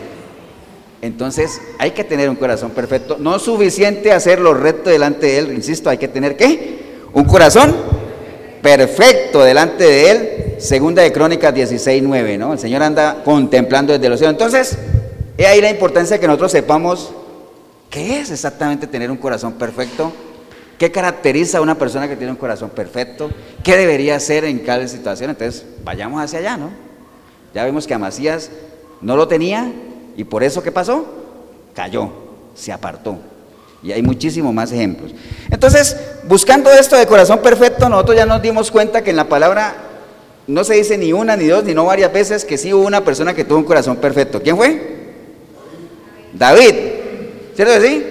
Entonces hay que tener un corazón perfecto. No es suficiente hacerlo recto delante de Él, insisto, hay que tener ¿qué? Un corazón perfecto delante de Él. Segunda de Crónicas 16, 9, ¿no? El Señor anda contemplando desde los cielos. Entonces, he ahí la importancia de que nosotros sepamos qué es exactamente tener un corazón perfecto ¿Qué caracteriza a una persona que tiene un corazón perfecto? ¿Qué debería hacer en cada situación? Entonces, vayamos hacia allá, ¿no? Ya vemos que Amasías no lo tenía y por eso, ¿qué pasó? Cayó, se apartó. Y hay muchísimos más ejemplos. Entonces, buscando esto de corazón perfecto, nosotros ya nos dimos cuenta que en la palabra no se dice ni una, ni dos, ni no varias veces que sí hubo una persona que tuvo un corazón perfecto. ¿Quién fue? David. ¿Cierto que sí?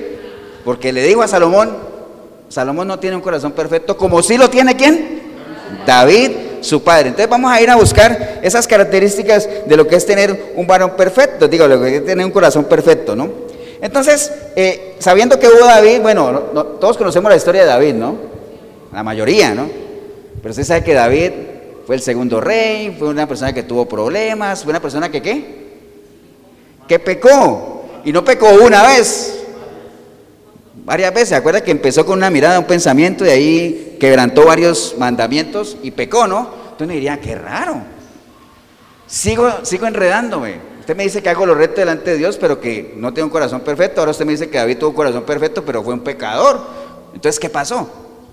Porque le dijo a Salomón, Salomón no tiene un corazón perfecto, como sí lo tiene quién? David, su padre. Entonces vamos a ir a buscar esas características de lo que es tener un varón perfecto, digo, lo que es tener un corazón perfecto, ¿no? Entonces, eh, sabiendo que hubo David, bueno, todos conocemos la historia de David, ¿no? La mayoría, ¿no? Pero usted sabe que David fue el segundo rey, fue una persona que tuvo problemas, fue una persona que, ¿qué? que pecó. Y no pecó una vez, varias veces. Acuerda que empezó con una mirada, un pensamiento, y ahí quebrantó varios mandamientos y pecó, ¿no? Entonces me diría, qué raro. Sigo, sigo enredándome. Usted me dice que hago lo recto delante de Dios, pero que no tengo un corazón perfecto. Ahora usted me dice que David tuvo un corazón perfecto, pero fue un pecador. Entonces, ¿qué pasó?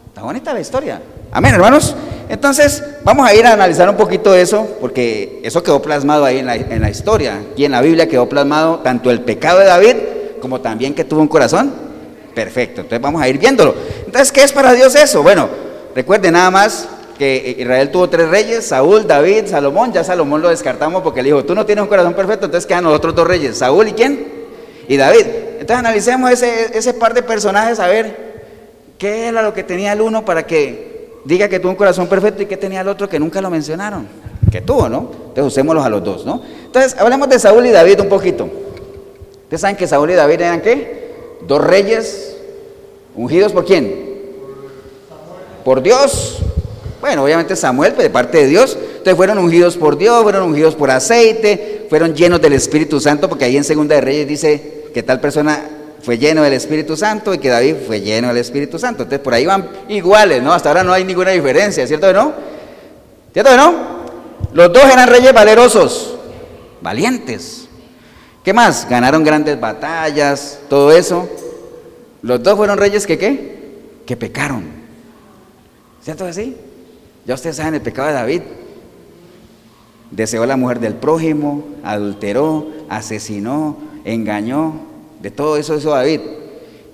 Está bonita la historia. Amén, hermanos. Entonces, vamos a ir a analizar un poquito eso, porque eso quedó plasmado ahí en la, en la historia. Y en la Biblia quedó plasmado tanto el pecado de David como también que tuvo un corazón perfecto. Entonces, vamos a ir viéndolo. Entonces, ¿qué es para Dios eso? Bueno, recuerde nada más que Israel tuvo tres reyes, Saúl, David, Salomón, ya Salomón lo descartamos porque le dijo, tú no tienes un corazón perfecto, entonces quedan los otros dos reyes, Saúl y quién? Y David. Entonces analicemos ese, ese par de personajes a ver qué era lo que tenía el uno para que diga que tuvo un corazón perfecto y qué tenía el otro que nunca lo mencionaron, que tuvo, ¿no? Entonces usémoslos a los dos, ¿no? Entonces hablemos de Saúl y David un poquito. Ustedes saben que Saúl y David eran qué? Dos reyes ungidos por quién? Por Dios, bueno, obviamente Samuel, pues, de parte de Dios. Entonces fueron ungidos por Dios, fueron ungidos por aceite, fueron llenos del Espíritu Santo, porque ahí en Segunda de Reyes dice que tal persona fue lleno del Espíritu Santo y que David fue lleno del Espíritu Santo. Entonces por ahí van iguales, ¿no? Hasta ahora no hay ninguna diferencia, ¿cierto o no? ¿Cierto o no? Los dos eran reyes valerosos, valientes. ¿Qué más? Ganaron grandes batallas, todo eso. Los dos fueron reyes que qué? Que pecaron. ¿Cierto así? Ya ustedes saben el pecado de David. Deseó la mujer del prójimo, adulteró, asesinó, engañó. De todo eso hizo David.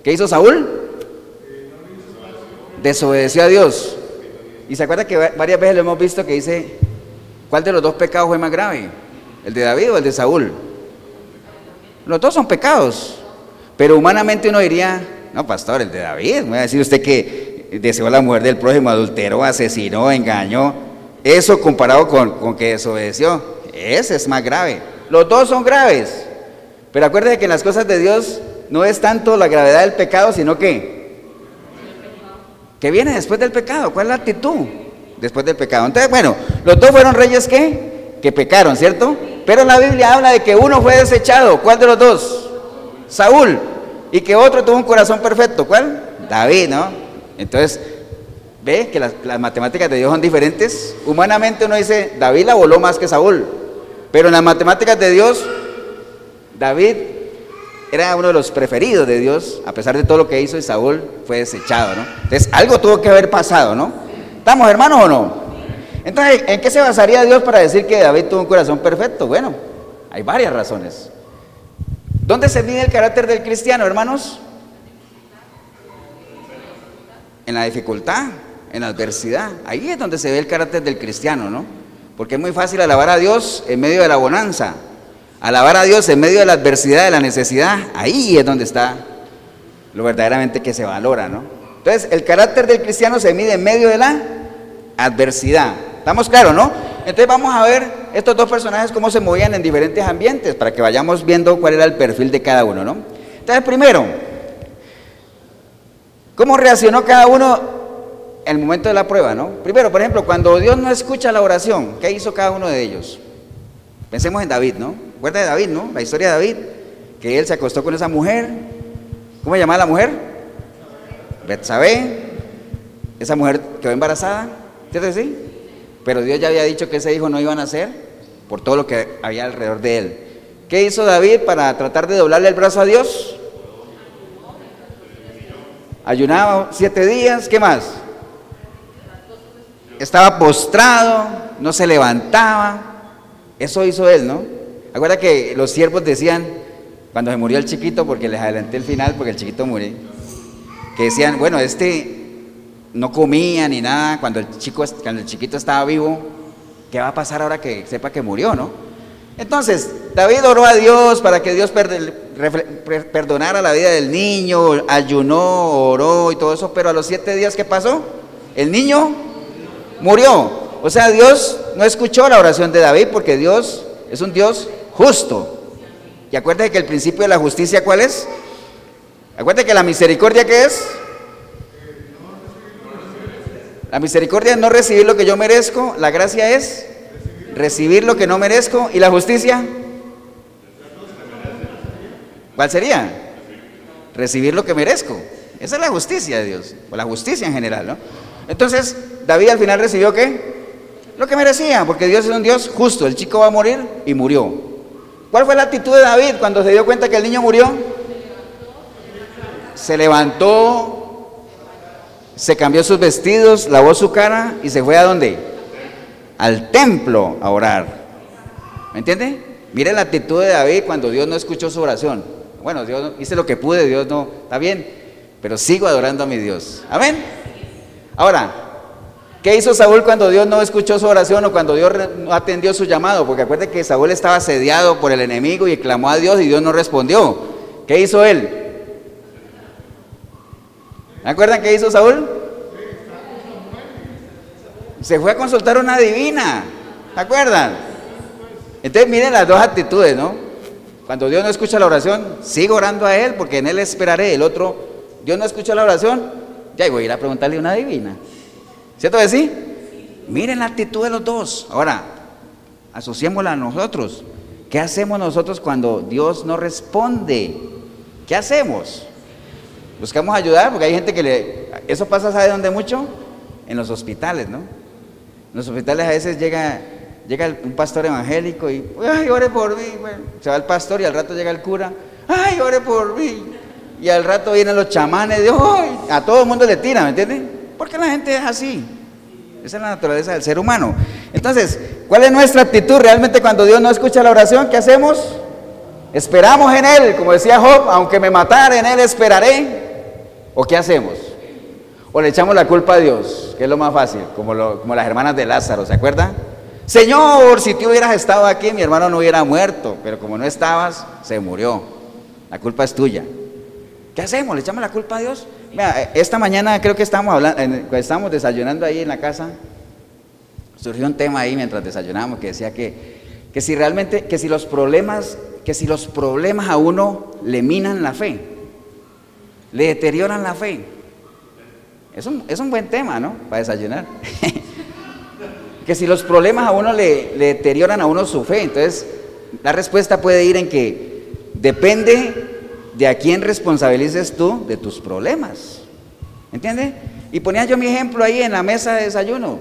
¿Qué hizo Saúl? Desobedeció a Dios. Y se acuerda que varias veces lo hemos visto que dice, ¿cuál de los dos pecados fue más grave? ¿El de David o el de Saúl? Los dos son pecados. Pero humanamente uno diría, no, pastor, el de David. Me va a decir usted que deseó a la mujer del prójimo, adulteró, asesinó, engañó. Eso comparado con, que desobedeció, ese es más grave. Los dos son graves. Pero acuérdese que en las cosas de Dios no es tanto la gravedad del pecado, sino que, que viene después del pecado. ¿Cuál es la actitud después del pecado? Entonces, bueno, los dos fueron reyes que, que pecaron, ¿cierto? Pero la Biblia habla de que uno fue desechado. ¿Cuál de los dos? Saúl. Y que otro tuvo un corazón perfecto. ¿Cuál? David, ¿no? Entonces, ve que las, matemáticas de Dios son diferentes. Humanamente uno dice, David la voló más que Saúl. Pero en las matemáticas de Dios, David era uno de los preferidos de Dios, a pesar de todo lo que hizo, y Saúl fue desechado, ¿no? Entonces, algo tuvo que haber pasado, ¿no? ¿Estamos hermanos o no? Entonces, ¿en qué se basaría Dios para decir que David tuvo un corazón perfecto? Bueno, hay varias razones. ¿Dónde se mide el carácter del cristiano, hermanos? en la dificultad, en la adversidad. Ahí es donde se ve el carácter del cristiano, ¿no? Porque es muy fácil alabar a Dios en medio de la bonanza, alabar a Dios en medio de la adversidad, de la necesidad. Ahí es donde está lo verdaderamente que se valora, ¿no? Entonces, el carácter del cristiano se mide en medio de la adversidad. ¿Estamos claros, no? Entonces vamos a ver estos dos personajes cómo se movían en diferentes ambientes para que vayamos viendo cuál era el perfil de cada uno, ¿no? Entonces, primero, ¿Cómo reaccionó cada uno en el momento de la prueba, no? Primero, por ejemplo, cuando Dios no escucha la oración, ¿qué hizo cada uno de ellos? Pensemos en David, ¿no? ¿Recuerda de David, no? La historia de David, que él se acostó con esa mujer. ¿Cómo se llamaba la mujer? Betsabé. Esa mujer quedó embarazada, ¿cierto sí? Pero Dios ya había dicho que ese hijo no iba a nacer por todo lo que había alrededor de él. ¿Qué hizo David para tratar de doblarle el brazo a Dios? Ayunaba siete días, ¿qué más? Estaba postrado, no se levantaba. Eso hizo él, ¿no? Acuerda que los siervos decían, cuando se murió el chiquito, porque les adelanté el final, porque el chiquito murió, que decían, bueno, este no comía ni nada cuando el, chico, cuando el chiquito estaba vivo, ¿qué va a pasar ahora que sepa que murió, no? Entonces, David oró a Dios para que Dios perdonara la vida del niño, ayunó, oró y todo eso, pero a los siete días, ¿qué pasó? El niño murió. O sea, Dios no escuchó la oración de David porque Dios es un Dios justo. Y acuérdate que el principio de la justicia, ¿cuál es? Acuérdate que la misericordia, ¿qué es? La misericordia es no recibir lo que yo merezco, la gracia es recibir lo que no merezco y la justicia ¿Cuál sería? Recibir lo que merezco. Esa es la justicia de Dios, o la justicia en general, ¿no? Entonces, David al final recibió qué? Lo que merecía, porque Dios es un Dios justo. El chico va a morir y murió. ¿Cuál fue la actitud de David cuando se dio cuenta que el niño murió? Se levantó, se cambió sus vestidos, lavó su cara y se fue a dónde? Al templo a orar. ¿Me entiende? Mire la actitud de David cuando Dios no escuchó su oración. Bueno, Dios hice lo que pude, Dios no, está bien, pero sigo adorando a mi Dios. Amén. Ahora, ¿qué hizo Saúl cuando Dios no escuchó su oración o cuando Dios no atendió su llamado? Porque acuérdense que Saúl estaba asediado por el enemigo y clamó a Dios y Dios no respondió. ¿Qué hizo él? ¿Me acuerdan qué hizo Saúl? Se fue a consultar una divina. ¿Se acuerdan? Entonces miren las dos actitudes, ¿no? Cuando Dios no escucha la oración, sigo orando a Él porque en Él esperaré. El otro, Dios no escucha la oración, ya voy a ir a preguntarle a una divina. ¿Cierto que sí? Miren la actitud de los dos. Ahora, asociémosla a nosotros. ¿Qué hacemos nosotros cuando Dios no responde? ¿Qué hacemos? Buscamos ayudar porque hay gente que le... Eso pasa, ¿sabe dónde mucho? En los hospitales, ¿no? En los hospitales a veces llega llega un pastor evangélico y, ay, ore por mí. se va el pastor y al rato llega el cura, ay, ore por mí. Y al rato vienen los chamanes, de, ay, a todo el mundo le tira, ¿me entienden? Porque la gente es así. Esa es la naturaleza del ser humano. Entonces, ¿cuál es nuestra actitud realmente cuando Dios no escucha la oración? ¿Qué hacemos? Esperamos en Él, como decía Job, aunque me matara en Él esperaré. ¿O qué hacemos? O le echamos la culpa a Dios, que es lo más fácil, como, como las hermanas de Lázaro, ¿se acuerdan? Señor, si tú hubieras estado aquí, mi hermano no hubiera muerto, pero como no estabas, se murió. La culpa es tuya. ¿Qué hacemos? ¿Le echamos la culpa a Dios? Mira, esta mañana creo que estábamos hablando, estábamos desayunando ahí en la casa, surgió un tema ahí mientras desayunamos que decía que, que si realmente, que si los problemas, que si los problemas a uno le minan la fe, le deterioran la fe. Es un, es un buen tema, ¿no? Para desayunar. que si los problemas a uno le, deterioran a uno su fe, entonces la respuesta puede ir en que depende de a quién responsabilices tú de tus problemas. ¿Entiendes? Y ponía yo mi ejemplo ahí en la mesa de desayuno.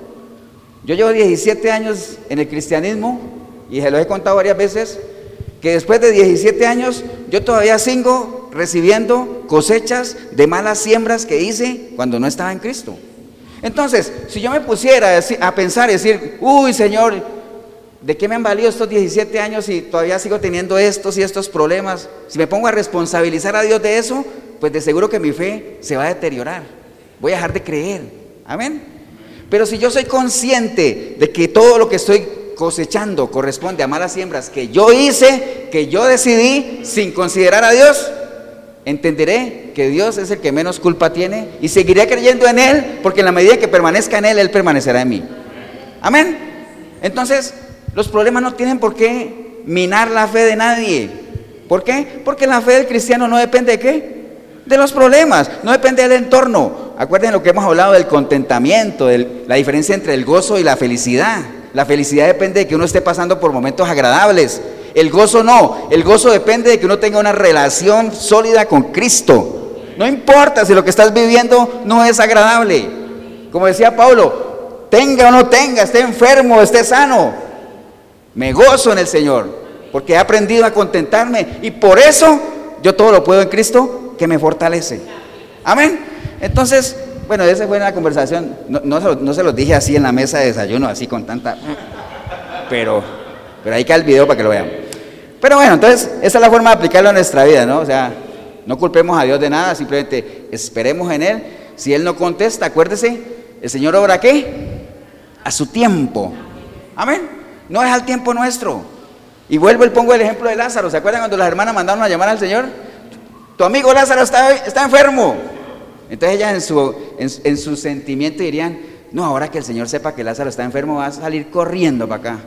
Yo llevo 17 años en el cristianismo y se lo he contado varias veces, que después de 17 años yo todavía sigo recibiendo cosechas de malas siembras que hice cuando no estaba en Cristo. Entonces, si yo me pusiera a pensar y decir, uy Señor, ¿de qué me han valido estos 17 años y todavía sigo teniendo estos y estos problemas? Si me pongo a responsabilizar a Dios de eso, pues de seguro que mi fe se va a deteriorar. Voy a dejar de creer. Amén. Pero si yo soy consciente de que todo lo que estoy cosechando corresponde a malas siembras que yo hice, que yo decidí sin considerar a Dios, entenderé que Dios es el que menos culpa tiene y seguiré creyendo en Él, porque en la medida que permanezca en Él, Él permanecerá en mí. Amén. Entonces, los problemas no tienen por qué minar la fe de nadie. ¿Por qué? Porque la fe del cristiano no depende de qué? De los problemas, no depende del entorno. Acuerden lo que hemos hablado del contentamiento, de la diferencia entre el gozo y la felicidad. La felicidad depende de que uno esté pasando por momentos agradables. El gozo no, el gozo depende de que uno tenga una relación sólida con Cristo. No importa si lo que estás viviendo no es agradable. Como decía Pablo, tenga o no tenga, esté enfermo, esté sano. Me gozo en el Señor, porque he aprendido a contentarme y por eso yo todo lo puedo en Cristo que me fortalece. Amén. Entonces, bueno, esa fue una conversación. No, no, se, los dije así en la mesa de desayuno, así con tanta... Pero, pero ahí cae el video para que lo vean. Pero bueno, entonces esa es la forma de aplicarlo a nuestra vida, ¿no? O sea, no culpemos a Dios de nada, simplemente esperemos en Él. Si Él no contesta, acuérdese, el Señor obra qué? A su tiempo. Amén. No es al tiempo nuestro. Y vuelvo y pongo el ejemplo de Lázaro. ¿Se acuerdan cuando las hermanas mandaron a llamar al Señor? Tu amigo Lázaro está, está enfermo. Entonces ellas en su, en su sentimiento dirían, no, ahora que el Señor sepa que Lázaro está enfermo, va a salir corriendo para acá.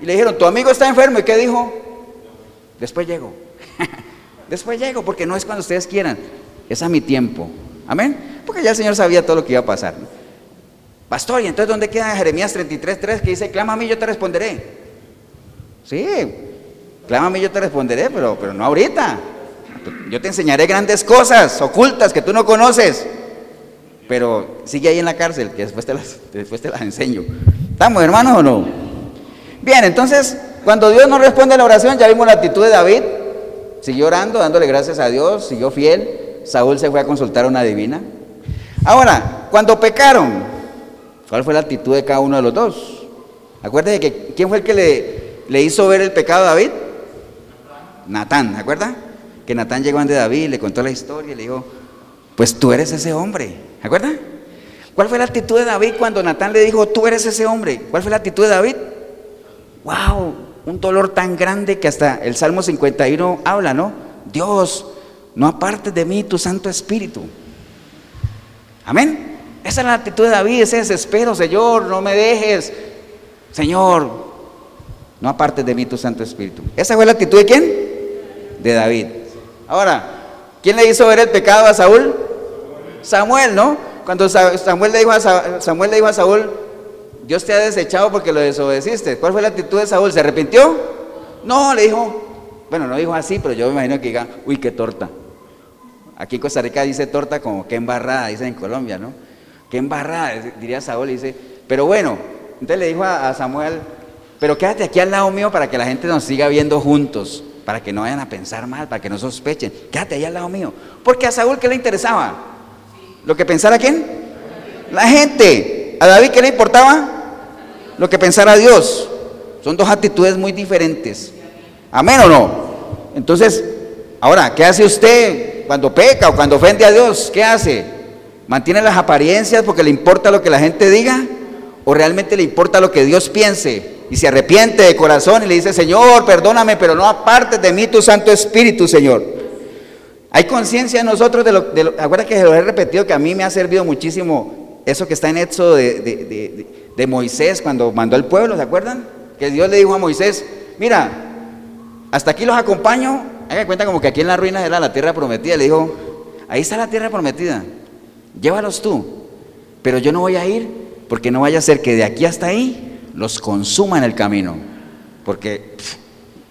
Y le dijeron, tu amigo está enfermo. ¿Y qué dijo? Después llego. Después llego, porque no es cuando ustedes quieran, es a mi tiempo. Amén. Porque ya el Señor sabía todo lo que iba a pasar. Pastor, ¿y entonces dónde queda Jeremías 33.3 que dice, clama a mí, yo te responderé? Sí, clama a mí, yo te responderé, pero, pero no ahorita. yo te enseñaré grandes cosas ocultas que tú no conoces, pero sigue ahí en la cárcel, que después te las, después te las enseño. ¿Estamos hermanos o no? Bien, entonces, cuando Dios no responde a la oración, ya vimos la actitud de David, siguió orando, dándole gracias a Dios, siguió fiel, Saúl se fue a consultar a una divina. Ahora, cuando pecaron, ¿cuál fue la actitud de cada uno de los dos? Acuérdense que quién fue el que le, le hizo ver el pecado a David. Natán, ¿se acuerda? Que Natán llegó ante David, le contó la historia y le dijo, pues tú eres ese hombre, ¿se acuerda? ¿Cuál fue la actitud de David cuando Natán le dijo, tú eres ese hombre? ¿Cuál fue la actitud de David? ¡Wow! Un dolor tan grande que hasta el Salmo 51 habla, ¿no? Dios, no apartes de mí tu Santo Espíritu. Amén. Esa es la actitud de David, ese desespero, Señor, no me dejes. Señor, no apartes de mí tu Santo Espíritu. ¿Esa fue la actitud de quién? De David. Ahora, ¿quién le hizo ver el pecado a Saúl? Samuel, ¿no? Cuando Samuel le dijo a, Samuel le dijo a Saúl, Dios te ha desechado porque lo desobedeciste. ¿Cuál fue la actitud de Saúl? ¿Se arrepintió? No, le dijo, bueno, no dijo así, pero yo me imagino que diga, uy, qué torta. Aquí en Costa Rica dice torta como qué embarrada, dice en Colombia, ¿no? Qué embarrada, diría Saúl, dice, pero bueno, entonces le dijo a Samuel, pero quédate aquí al lado mío para que la gente nos siga viendo juntos, para que no vayan a pensar mal, para que no sospechen. Quédate ahí al lado mío. Porque a Saúl, ¿qué le interesaba? ¿Lo que pensara quién? La gente. ¿A David qué le importaba? Lo que pensara Dios. Son dos actitudes muy diferentes. ¿Amén o no? Entonces, ahora, ¿qué hace usted cuando peca o cuando ofende a Dios? ¿Qué hace? ¿Mantiene las apariencias porque le importa lo que la gente diga? ¿O realmente le importa lo que Dios piense? y se arrepiente de corazón y le dice, Señor, perdóname, pero no apartes de mí tu Santo Espíritu, Señor. Hay conciencia en nosotros de lo, de lo que lo he repetido, que a mí me ha servido muchísimo eso que está en Éxodo de, Moisés cuando mandó al pueblo, ¿se acuerdan? Que Dios le dijo a Moisés, mira, hasta aquí los acompaño, haga cuenta como que aquí en la ruina era la tierra prometida, le dijo, ahí está la tierra prometida, llévalos tú, pero yo no voy a ir porque no vaya a ser que de aquí hasta ahí los consuma en el camino, porque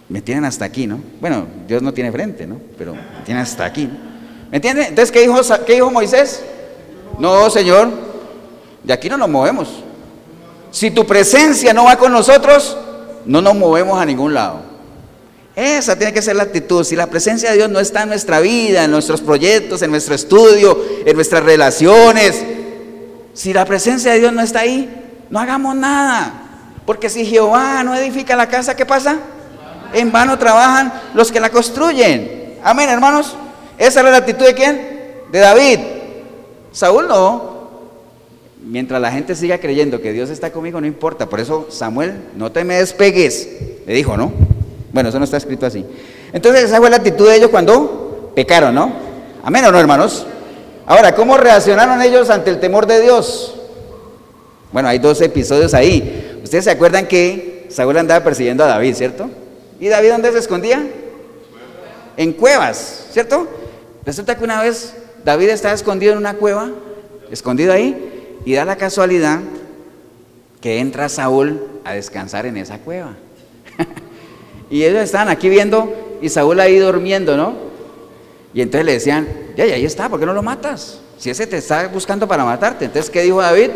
me tienen hasta aquí, ¿no? Bueno, Dios no tiene frente, ¿no? Pero me tienen hasta aquí. ¿Me entiende? Entonces, ¿qué dijo, ¿qué dijo Moisés? No, Señor, de aquí no nos movemos. Si tu presencia no va con nosotros, no nos movemos a ningún lado. Esa tiene que ser la actitud. Si la presencia de Dios no está en nuestra vida, en nuestros proyectos, en nuestro estudio, en nuestras relaciones, si la presencia de Dios no está ahí, no hagamos nada. Porque si Jehová no edifica la casa, ¿qué pasa? En vano trabajan los que la construyen. Amén, hermanos. Esa era la actitud de quién? De David. Saúl no. Mientras la gente siga creyendo que Dios está conmigo, no importa. Por eso Samuel, no te me despegues. Le dijo, ¿no? Bueno, eso no está escrito así. Entonces esa fue la actitud de ellos cuando pecaron, ¿no? Amén o no, hermanos. Ahora, ¿cómo reaccionaron ellos ante el temor de Dios? Bueno, hay dos episodios ahí. Ustedes se acuerdan que Saúl andaba persiguiendo a David, ¿cierto? ¿Y David dónde se escondía? En cuevas, ¿cierto? Resulta que una vez David estaba escondido en una cueva, escondido ahí, y da la casualidad que entra Saúl a descansar en esa cueva. y ellos estaban aquí viendo y Saúl ahí durmiendo, ¿no? Y entonces le decían, ya, ya, ahí está, ¿por qué no lo matas? Si ese te está buscando para matarte. Entonces, ¿qué dijo David?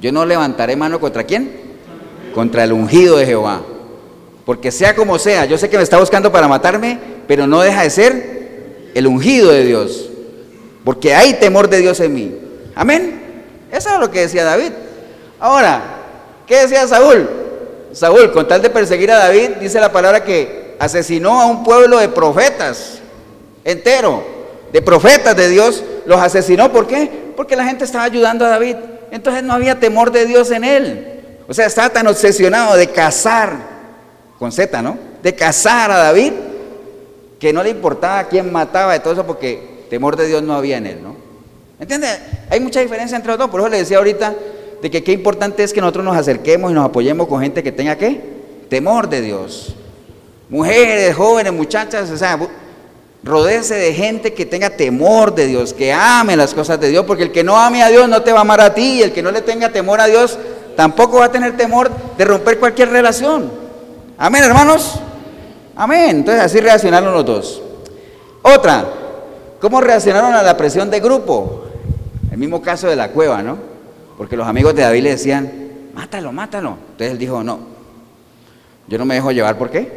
Yo no levantaré mano contra quién? Contra el ungido de Jehová. Porque sea como sea, yo sé que me está buscando para matarme, pero no deja de ser el ungido de Dios. Porque hay temor de Dios en mí. Amén. Eso es lo que decía David. Ahora, ¿qué decía Saúl? Saúl, con tal de perseguir a David, dice la palabra que asesinó a un pueblo de profetas entero, de profetas de Dios, los asesinó. ¿Por qué? Porque la gente estaba ayudando a David. Entonces no había temor de Dios en él. O sea, estaba tan obsesionado de cazar, con Z, ¿no? De cazar a David, que no le importaba quién mataba y todo eso, porque temor de Dios no había en él, ¿no? ¿Entiendes? Hay mucha diferencia entre los dos. Por eso le decía ahorita de que qué importante es que nosotros nos acerquemos y nos apoyemos con gente que tenga qué? Temor de Dios. Mujeres, jóvenes, muchachas, o sea, Rodéese de gente que tenga temor de Dios, que ame las cosas de Dios, porque el que no ame a Dios no te va a amar a ti, y el que no le tenga temor a Dios tampoco va a tener temor de romper cualquier relación. Amén, hermanos. Amén. Entonces así reaccionaron los dos. Otra, ¿cómo reaccionaron a la presión de grupo? El mismo caso de la cueva, ¿no? Porque los amigos de David le decían, mátalo, mátalo. Entonces él dijo, no, yo no me dejo llevar, ¿por qué?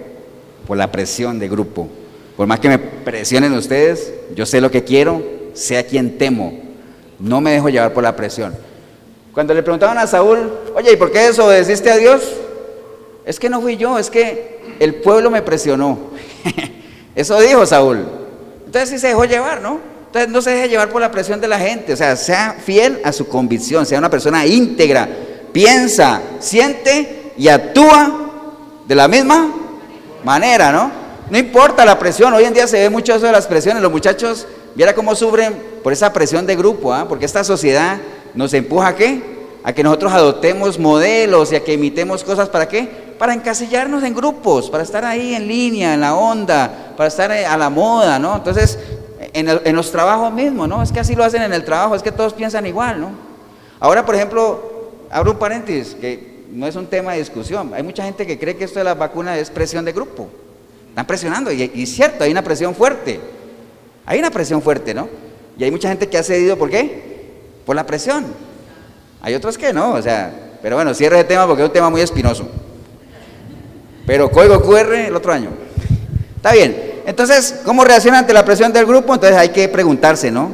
Por la presión de grupo. Por más que me presionen ustedes, yo sé lo que quiero, sé a quien temo. No me dejo llevar por la presión. Cuando le preguntaban a Saúl, oye, ¿y por qué desobedeciste a Dios? Es que no fui yo, es que el pueblo me presionó. Eso dijo Saúl. Entonces sí se dejó llevar, ¿no? Entonces no se deje llevar por la presión de la gente, o sea, sea fiel a su convicción, sea una persona íntegra, piensa, siente y actúa de la misma manera, ¿no? No importa la presión, hoy en día se ve mucho eso de las presiones, los muchachos, viera cómo sufren por esa presión de grupo, ¿ah? porque esta sociedad nos empuja a qué? A que nosotros adoptemos modelos y a que imitemos cosas, ¿para qué? Para encasillarnos en grupos, para estar ahí en línea, en la onda, para estar eh, a la moda, ¿no? Entonces, en, los trabajos mismos, ¿no? Es que así lo hacen en el trabajo, es que todos piensan igual, ¿no? Ahora, por ejemplo, abro un paréntesis, que no es un tema de discusión. Hay mucha gente que cree que esto de la vacuna es presión de grupo. Están presionando, y, y cierto, hay una presión fuerte. Hay una presión fuerte, ¿no? Y hay mucha gente que ha cedido, ¿por qué? Por la presión. Hay otros que no, o sea, pero bueno, cierre el tema porque es un tema muy espinoso. Pero código QR el otro año. Está bien. Entonces, ¿cómo reacciona ante la presión del grupo? Entonces hay que preguntarse, ¿no?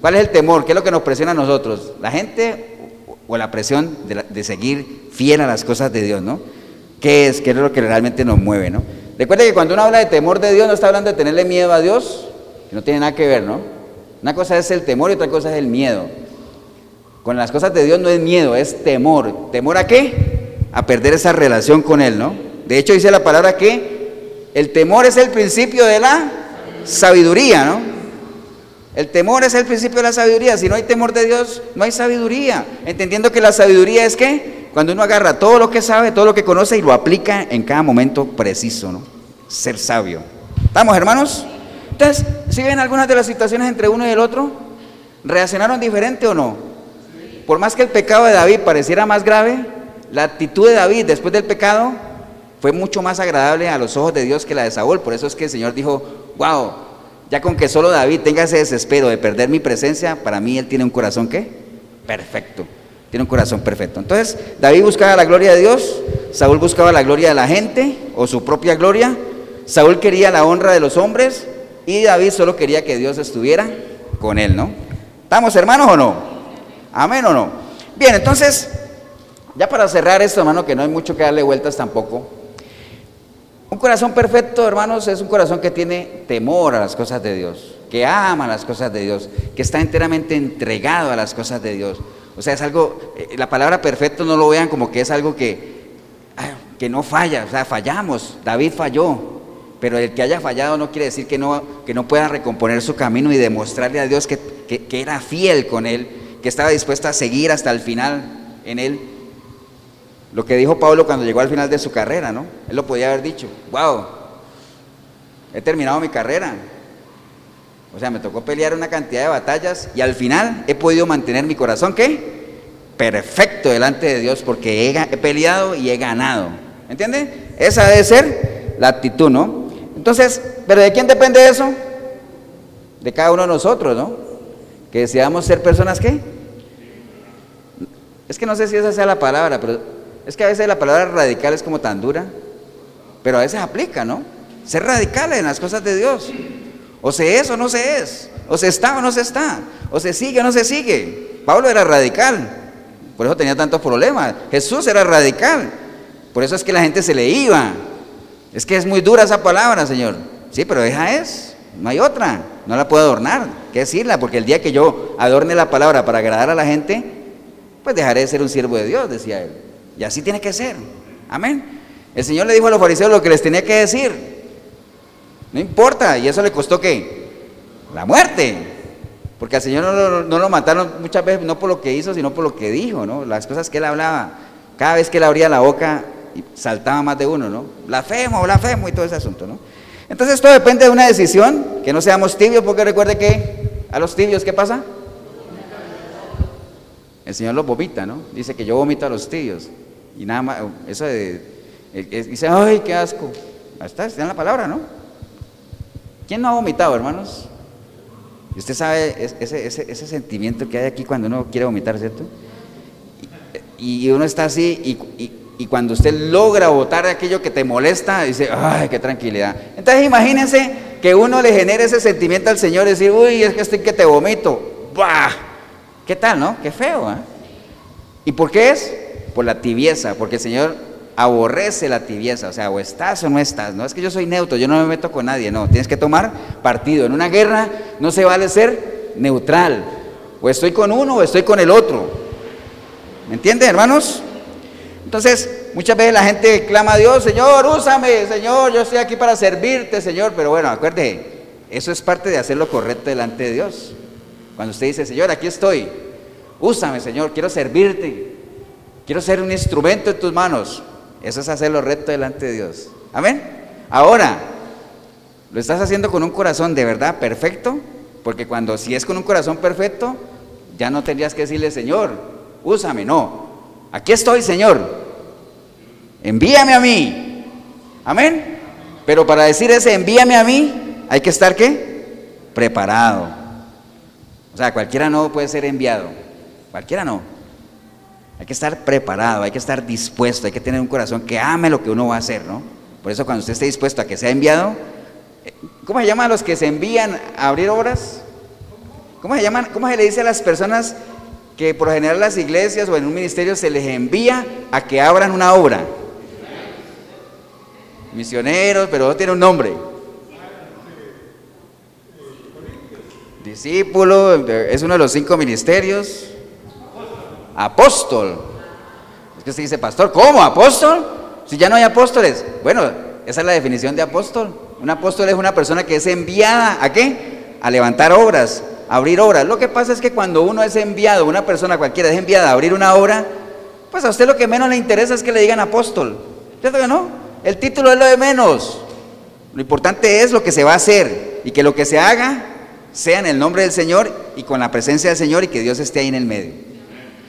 ¿Cuál es el temor? ¿Qué es lo que nos presiona a nosotros? ¿La gente o la presión de, seguir fiel a las cosas de Dios, ¿no? ¿Qué es? ¿Qué es lo que realmente nos mueve, ¿no? Recuerde que cuando uno habla de temor de Dios, no está hablando de tenerle miedo a Dios, que no tiene nada que ver, ¿no? Una cosa es el temor y otra cosa es el miedo. Con las cosas de Dios no es miedo, es temor. ¿Temor a qué? A perder esa relación con Él, ¿no? De hecho dice la palabra que el temor es el principio de la sabiduría, ¿no? El temor es el principio de la sabiduría. Si no hay temor de Dios, no hay sabiduría. Entendiendo que la sabiduría es que cuando uno agarra todo lo que sabe, todo lo que conoce y lo aplica en cada momento preciso, ¿no? Ser sabio. ¿Estamos, hermanos? Entonces, ¿si ven algunas de las situaciones entre uno y el otro? ¿Reaccionaron diferente o no? Por más que el pecado de David pareciera más grave, la actitud de David después del pecado fue mucho más agradable a los ojos de Dios que la de Saúl. Por eso es que el Señor dijo, wow, ya con que solo David tenga ese desespero de perder mi presencia, para mí él tiene un corazón ¿qué? Perfecto. Tiene un corazón perfecto. Entonces, David buscaba la gloria de Dios, Saúl buscaba la gloria de la gente o su propia gloria. Saúl quería la honra de los hombres y David solo quería que Dios estuviera con él, ¿no? ¿Estamos hermanos o no? Amén o no. Bien, entonces, ya para cerrar esto, hermano, que no hay mucho que darle vueltas tampoco. Un corazón perfecto, hermanos, es un corazón que tiene temor a las cosas de Dios, que ama las cosas de Dios, que está enteramente entregado a las cosas de Dios. O sea, es algo, eh, la palabra perfecto no lo vean como que es algo que, que no falla, o sea, fallamos, David falló, pero el que haya fallado no quiere decir que no, que no pueda recomponer su camino y demostrarle a Dios que, que era fiel con él, que estaba dispuesto a seguir hasta el final en él. Lo que dijo Pablo cuando llegó al final de su carrera, ¿no? Él lo podía haber dicho, wow, he terminado mi carrera. O sea, me tocó pelear una cantidad de batallas y al final he podido mantener mi corazón, ¿qué? Perfecto delante de Dios porque he, peleado y he ganado. ¿Entiende? Esa debe ser la actitud, ¿no? Entonces, ¿pero de quién depende eso? De cada uno de nosotros, ¿no? Que deseamos ser personas ¿qué? Es que no sé si esa sea la palabra, pero es que a veces la palabra radical es como tan dura, pero a veces aplica, ¿no? Ser radical en las cosas de Dios. O se es o no se es. O se está o no se está. O se sigue o no se sigue. Pablo era radical. Por eso tenía tantos problemas. Jesús era radical. Por eso es que la gente se le iba. Es que es muy dura esa palabra, Señor. Sí, pero esa es. No hay otra. No la puedo adornar. ¿Qué decirla? Porque el día que yo adorne la palabra para agradar a la gente, pues dejaré de ser un siervo de Dios, decía él. Y así tiene que ser. Amén. El Señor le dijo a los fariseos lo que les tenía que decir. No importa, y eso le costó qué? La muerte. Porque al Señor no lo, no lo, mataron muchas veces no por lo que hizo, sino por lo que dijo, ¿no? Las cosas que él hablaba. Cada vez que él abría la boca, saltaba más de uno, ¿no? Blasfemo, blasfemo y todo ese asunto, ¿no? Entonces esto depende de una decisión, que no seamos tibios, porque recuerde que a los tibios, ¿qué pasa? El Señor los vomita, ¿no? Dice que yo vomito a los tibios. Y nada más, eso de, dice, ay, qué asco. Está, está en la palabra, ¿no? ¿Quién no ha vomitado, hermanos? Y usted sabe ese, ese, ese, sentimiento que hay aquí cuando uno quiere vomitar, ¿cierto? Y, uno está así y, y, cuando usted logra votar aquello que te molesta, dice, ay, qué tranquilidad. Entonces imagínense que uno le genere ese sentimiento al Señor y decir, uy, es que estoy que te vomito. ¡Bah! ¿Qué tal, no? Qué feo, ¿eh? ¿Y por qué es? Por la tibieza, porque el Señor aborrece la tibieza, o sea, o estás o no estás, no es que yo soy neutro, yo no me meto con nadie, no, tienes que tomar partido. En una guerra no se vale ser neutral, o estoy con uno o estoy con el otro. ¿Me entienden, hermanos? Entonces, muchas veces la gente clama a Dios, Señor, úsame, Señor, yo estoy aquí para servirte, Señor, pero bueno, acuérdate, eso es parte de hacer lo correcto delante de Dios. Cuando usted dice, Señor, aquí estoy, úsame, Señor, quiero servirte, quiero ser un instrumento en tus manos. Eso es hacerlo recto delante de Dios. Amén. Ahora, ¿lo estás haciendo con un corazón de verdad perfecto? Porque cuando si es con un corazón perfecto, ya no tendrías que decirle, Señor, úsame, no. Aquí estoy, Señor. Envíame a mí. Amén. Pero para decir ese envíame a mí, hay que estar qué? Preparado. O sea, cualquiera no puede ser enviado. Cualquiera no. Hay que estar preparado, hay que estar dispuesto, hay que tener un corazón que ame lo que uno va a hacer, ¿no? Por eso cuando usted esté dispuesto a que sea enviado, eh, ¿cómo se llaman a los que se envían a abrir obras? ¿Cómo se llaman? ¿Cómo se le dice a las personas que por general las iglesias o en un ministerio se les envía a que abran una obra? Misioneros, pero no tiene un nombre. Discípulo, es uno de los cinco ministerios apóstol. Es que se dice, pastor, ¿cómo? ¿Apóstol? Si ya no hay apóstoles. Bueno, esa es la definición de apóstol. Un apóstol es una persona que es enviada a qué? A levantar obras, a abrir obras. Lo que pasa es que cuando uno es enviado, una persona cualquiera es enviada a abrir una obra, pues a usted lo que menos le interesa es que le digan apóstol. ¿Cierto que no? El título es lo de menos. Lo importante es lo que se va a hacer y que lo que se haga sea en el nombre del Señor y con la presencia del Señor y que Dios esté ahí en el medio.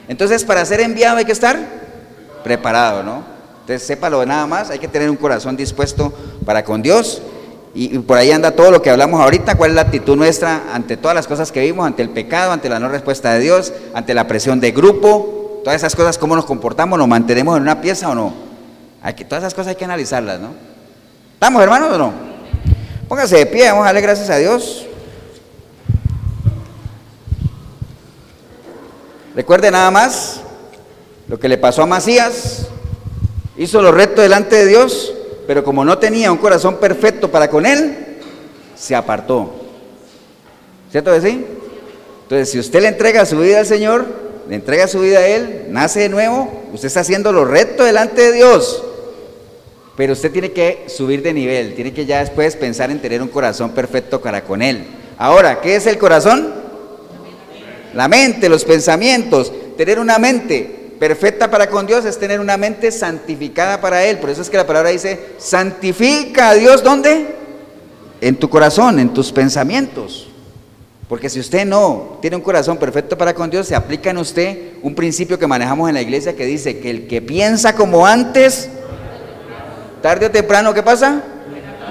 Entonces, para ser enviado hay que estar preparado, ¿no? Entonces, sépalo nada más, hay que tener un corazón dispuesto para con Dios. Y, por ahí anda todo lo que hablamos ahorita, cuál es la actitud nuestra ante todas las cosas que vimos, ante el pecado, ante la no respuesta de Dios, ante la presión de grupo, todas esas cosas, cómo nos comportamos, nos mantenemos en una pieza o no. Hay todas esas cosas hay que analizarlas, ¿no? ¿Estamos hermanos o no? Póngase de pie, vamos a darle gracias a Dios. Recuerde nada más lo que le pasó a Macías. Hizo lo recto delante de Dios, pero como no tenía un corazón perfecto para con él, se apartó. ¿Cierto que? Entonces, si usted le entrega su vida al Señor, le entrega su vida a Él, nace de nuevo, usted está haciendo lo recto delante de Dios. Pero usted tiene que subir de nivel, tiene que ya después pensar en tener un corazón perfecto para con Él. Ahora, ¿qué es el corazón? La mente, los pensamientos, tener una mente perfecta para con Dios es tener una mente santificada para Él. Por eso es que la palabra dice, santifica a Dios, ¿dónde? En tu corazón, en tus pensamientos. Porque si usted no tiene un corazón perfecto para con Dios, se aplica en usted un principio que manejamos en la iglesia que dice que el que piensa como antes, tarde o temprano, ¿qué pasa?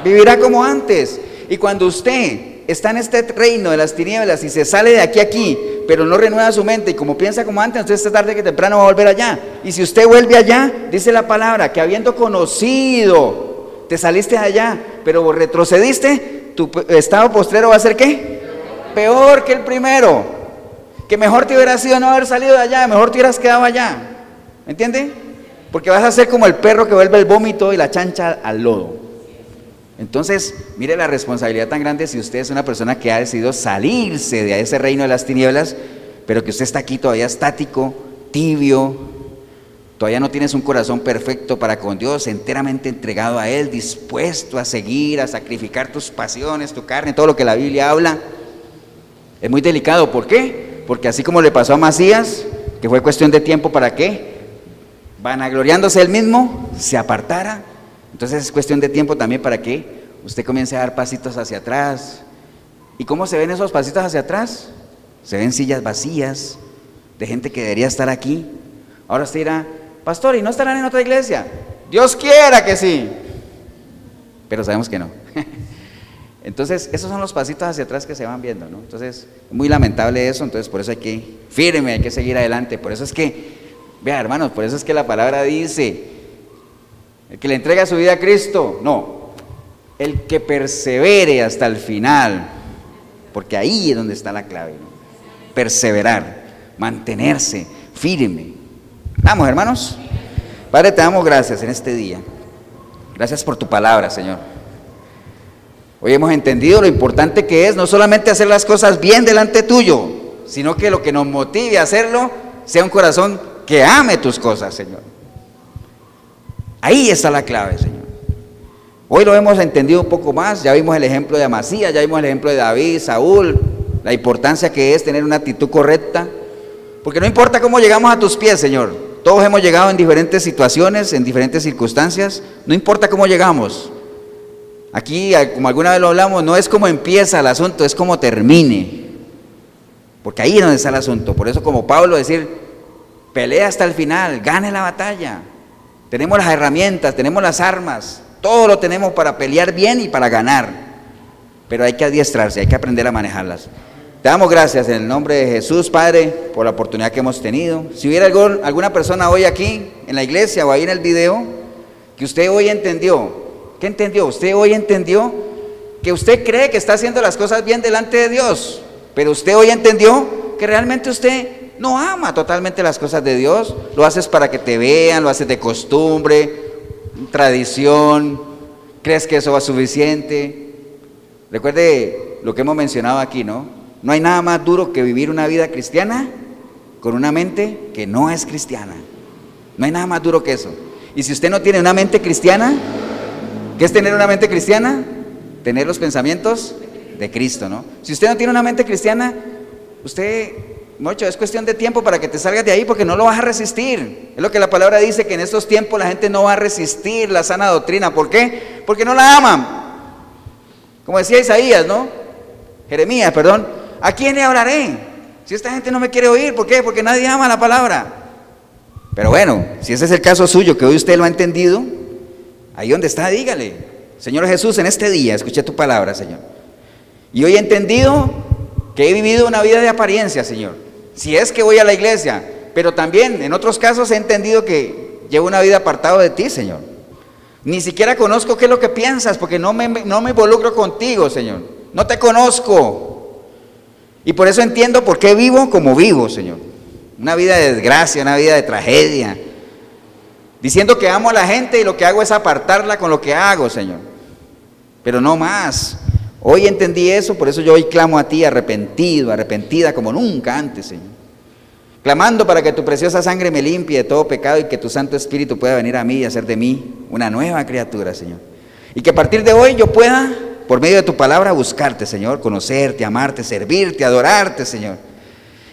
Vivirá como antes. Y cuando usted está en este reino de las tinieblas y se sale de aquí a aquí, pero no renueva su mente y como piensa como antes, entonces esta tarde que temprano va a volver allá. Y si usted vuelve allá, dice la palabra, que habiendo conocido, te saliste de allá, pero retrocediste, tu estado postrero va a ser qué? Peor que el primero. Que mejor te hubiera sido no haber salido de allá, mejor te hubieras quedado allá. ¿Me entiende? Porque vas a ser como el perro que vuelve el vómito y la chancha al lodo. Entonces, mire la responsabilidad tan grande si usted es una persona que ha decidido salirse de ese reino de las tinieblas, pero que usted está aquí todavía estático, tibio, todavía no tienes un corazón perfecto para con Dios, enteramente entregado a Él, dispuesto a seguir, a sacrificar tus pasiones, tu carne, todo lo que la Biblia habla. Es muy delicado, ¿por qué? Porque así como le pasó a Macías, que fue cuestión de tiempo para qué, vanagloriándose él mismo, se apartara entonces es cuestión de tiempo también para que usted comience a dar pasitos hacia atrás. ¿Y cómo se ven esos pasitos hacia atrás? Se ven sillas vacías de gente que debería estar aquí. Ahora usted dirá, pastor, ¿y no estarán en otra iglesia? Dios quiera que sí. Pero sabemos que no. Entonces, esos son los pasitos hacia atrás que se van viendo, ¿no? Entonces, muy lamentable eso, entonces por eso hay que firme, hay que seguir adelante. Por eso es que, vea hermanos, por eso es que la palabra dice, el que le entrega su vida a Cristo, no, el que persevere hasta el final, porque ahí es donde está la clave, perseverar, mantenerse firme. Vamos, hermanos. Padre, te damos gracias en este día. Gracias por tu palabra, Señor. Hoy hemos entendido lo importante que es no solamente hacer las cosas bien delante tuyo, sino que lo que nos motive a hacerlo sea un corazón que ame tus cosas, Señor. Ahí está la clave, Señor. Hoy lo hemos entendido un poco más, ya vimos el ejemplo de Amasía, ya vimos el ejemplo de David, Saúl, la importancia que es tener una actitud correcta, porque no importa cómo llegamos a tus pies, Señor, todos hemos llegado en diferentes situaciones, en diferentes circunstancias, no importa cómo llegamos, Aquí, como alguna vez lo hablamos, no es como empieza el asunto, es como termine. Porque ahí es donde está el asunto. Por eso, como Pablo decir, pelea hasta el final, gane la batalla. Tenemos las herramientas, tenemos las armas, todo lo tenemos para pelear bien y para ganar. Pero hay que adiestrarse, hay que aprender a manejarlas. Te damos gracias en el nombre de Jesús, Padre, por la oportunidad que hemos tenido. Si hubiera alguna persona hoy aquí, en la iglesia o ahí en el video, que usted hoy entendió ¿Qué entendió? Usted hoy entendió que usted cree que está haciendo las cosas bien delante de Dios, pero usted hoy entendió que realmente usted no ama totalmente las cosas de Dios, lo haces para que te vean, lo haces de costumbre, tradición, crees que eso va suficiente. Recuerde lo que hemos mencionado aquí, ¿no? No hay nada más duro que vivir una vida cristiana con una mente que no es cristiana. No hay nada más duro que eso. Y si usted no tiene una mente cristiana, ¿Qué es tener una mente cristiana? Tener los pensamientos de Cristo, ¿no? Si usted no tiene una mente cristiana, usted, es cuestión de tiempo para que te salgas de ahí porque no lo vas a resistir. Es lo que la palabra dice, que en estos tiempos la gente no va a resistir la sana doctrina. ¿Por qué? Porque no la aman. Como decía Isaías, ¿no? Jeremías, perdón. ¿A quién le hablaré? Si esta gente no me quiere oír, ¿por qué? Porque nadie ama la palabra. Pero bueno, si ese es el caso suyo, que hoy usted lo ha entendido, Ahí donde está, dígale, Señor Jesús, en este día escuché tu palabra, Señor. Y hoy he entendido que he vivido una vida de apariencia, Señor. Si es que voy a la iglesia, pero también en otros casos he entendido que llevo una vida apartado de ti, Señor. Ni siquiera conozco qué es lo que piensas, porque no me, no me involucro contigo, Señor. No te conozco. Y por eso entiendo por qué vivo como vivo, Señor. Una vida de desgracia, una vida de tragedia, Diciendo que amo a la gente y lo que hago es apartarla con lo que hago, Señor. Pero no más. Hoy entendí eso, por eso yo hoy clamo a ti arrepentido, arrepentida como nunca antes, Señor. Clamando para que tu preciosa sangre me limpie de todo pecado y que tu Santo Espíritu pueda venir a mí y hacer de mí una nueva criatura, Señor. Y que a partir de hoy yo pueda, por medio de tu palabra, buscarte, Señor, conocerte, amarte, servirte, adorarte, Señor.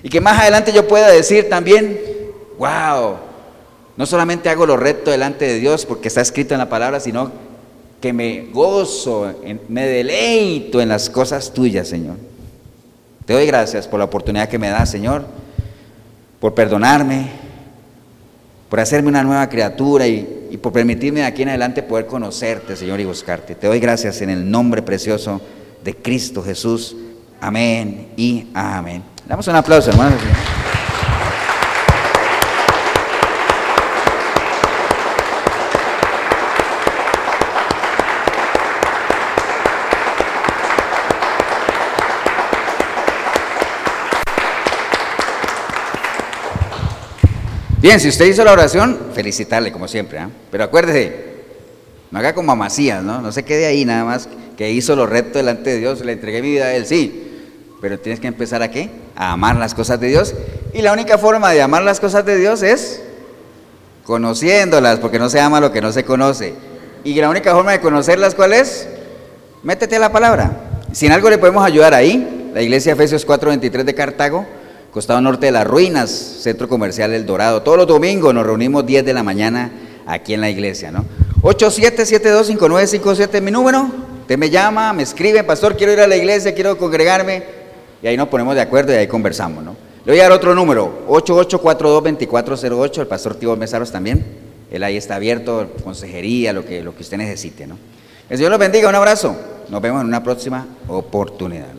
Y que más adelante yo pueda decir también, wow, no solamente hago lo recto delante de Dios porque está escrito en la palabra, sino que me gozo, me deleito en las cosas tuyas, Señor. Te doy gracias por la oportunidad que me das, Señor, por perdonarme, por hacerme una nueva criatura y, y, por permitirme de aquí en adelante poder conocerte, Señor, y buscarte. Te doy gracias en el nombre precioso de Cristo Jesús. Amén y amén. Damos un aplauso, hermanos. Bien, si usted hizo la oración, felicitarle como siempre, ¿ah? pero acuérdese, no haga como amasías, ¿no? No se quede ahí nada más que hizo lo recto delante de Dios, le entregué mi vida a Él, sí, pero tienes que empezar a qué? A amar las cosas de Dios. Y la única forma de amar las cosas de Dios es conociéndolas, porque no se ama lo que no se conoce. Y la única forma de conocerlas, ¿cuál es? Métete a la palabra. Si en algo le podemos ayudar ahí, la iglesia Efesios 4:23 de Cartago, costado norte de las ruinas, centro comercial El Dorado. Todos los domingos nos reunimos 10 de la mañana aquí en la iglesia, ¿no? 87725957 mi número. Usted me llama, me escribe, pastor, quiero ir a la iglesia, quiero congregarme. Y ahí nos ponemos de acuerdo y ahí conversamos, ¿no? Le voy a dar otro número, 88422408, el pastor Tibor Mesaros también. Él ahí está abierto, consejería, lo que, lo que usted necesite, ¿no? El Señor los bendiga, un abrazo. Nos vemos en una próxima oportunidad.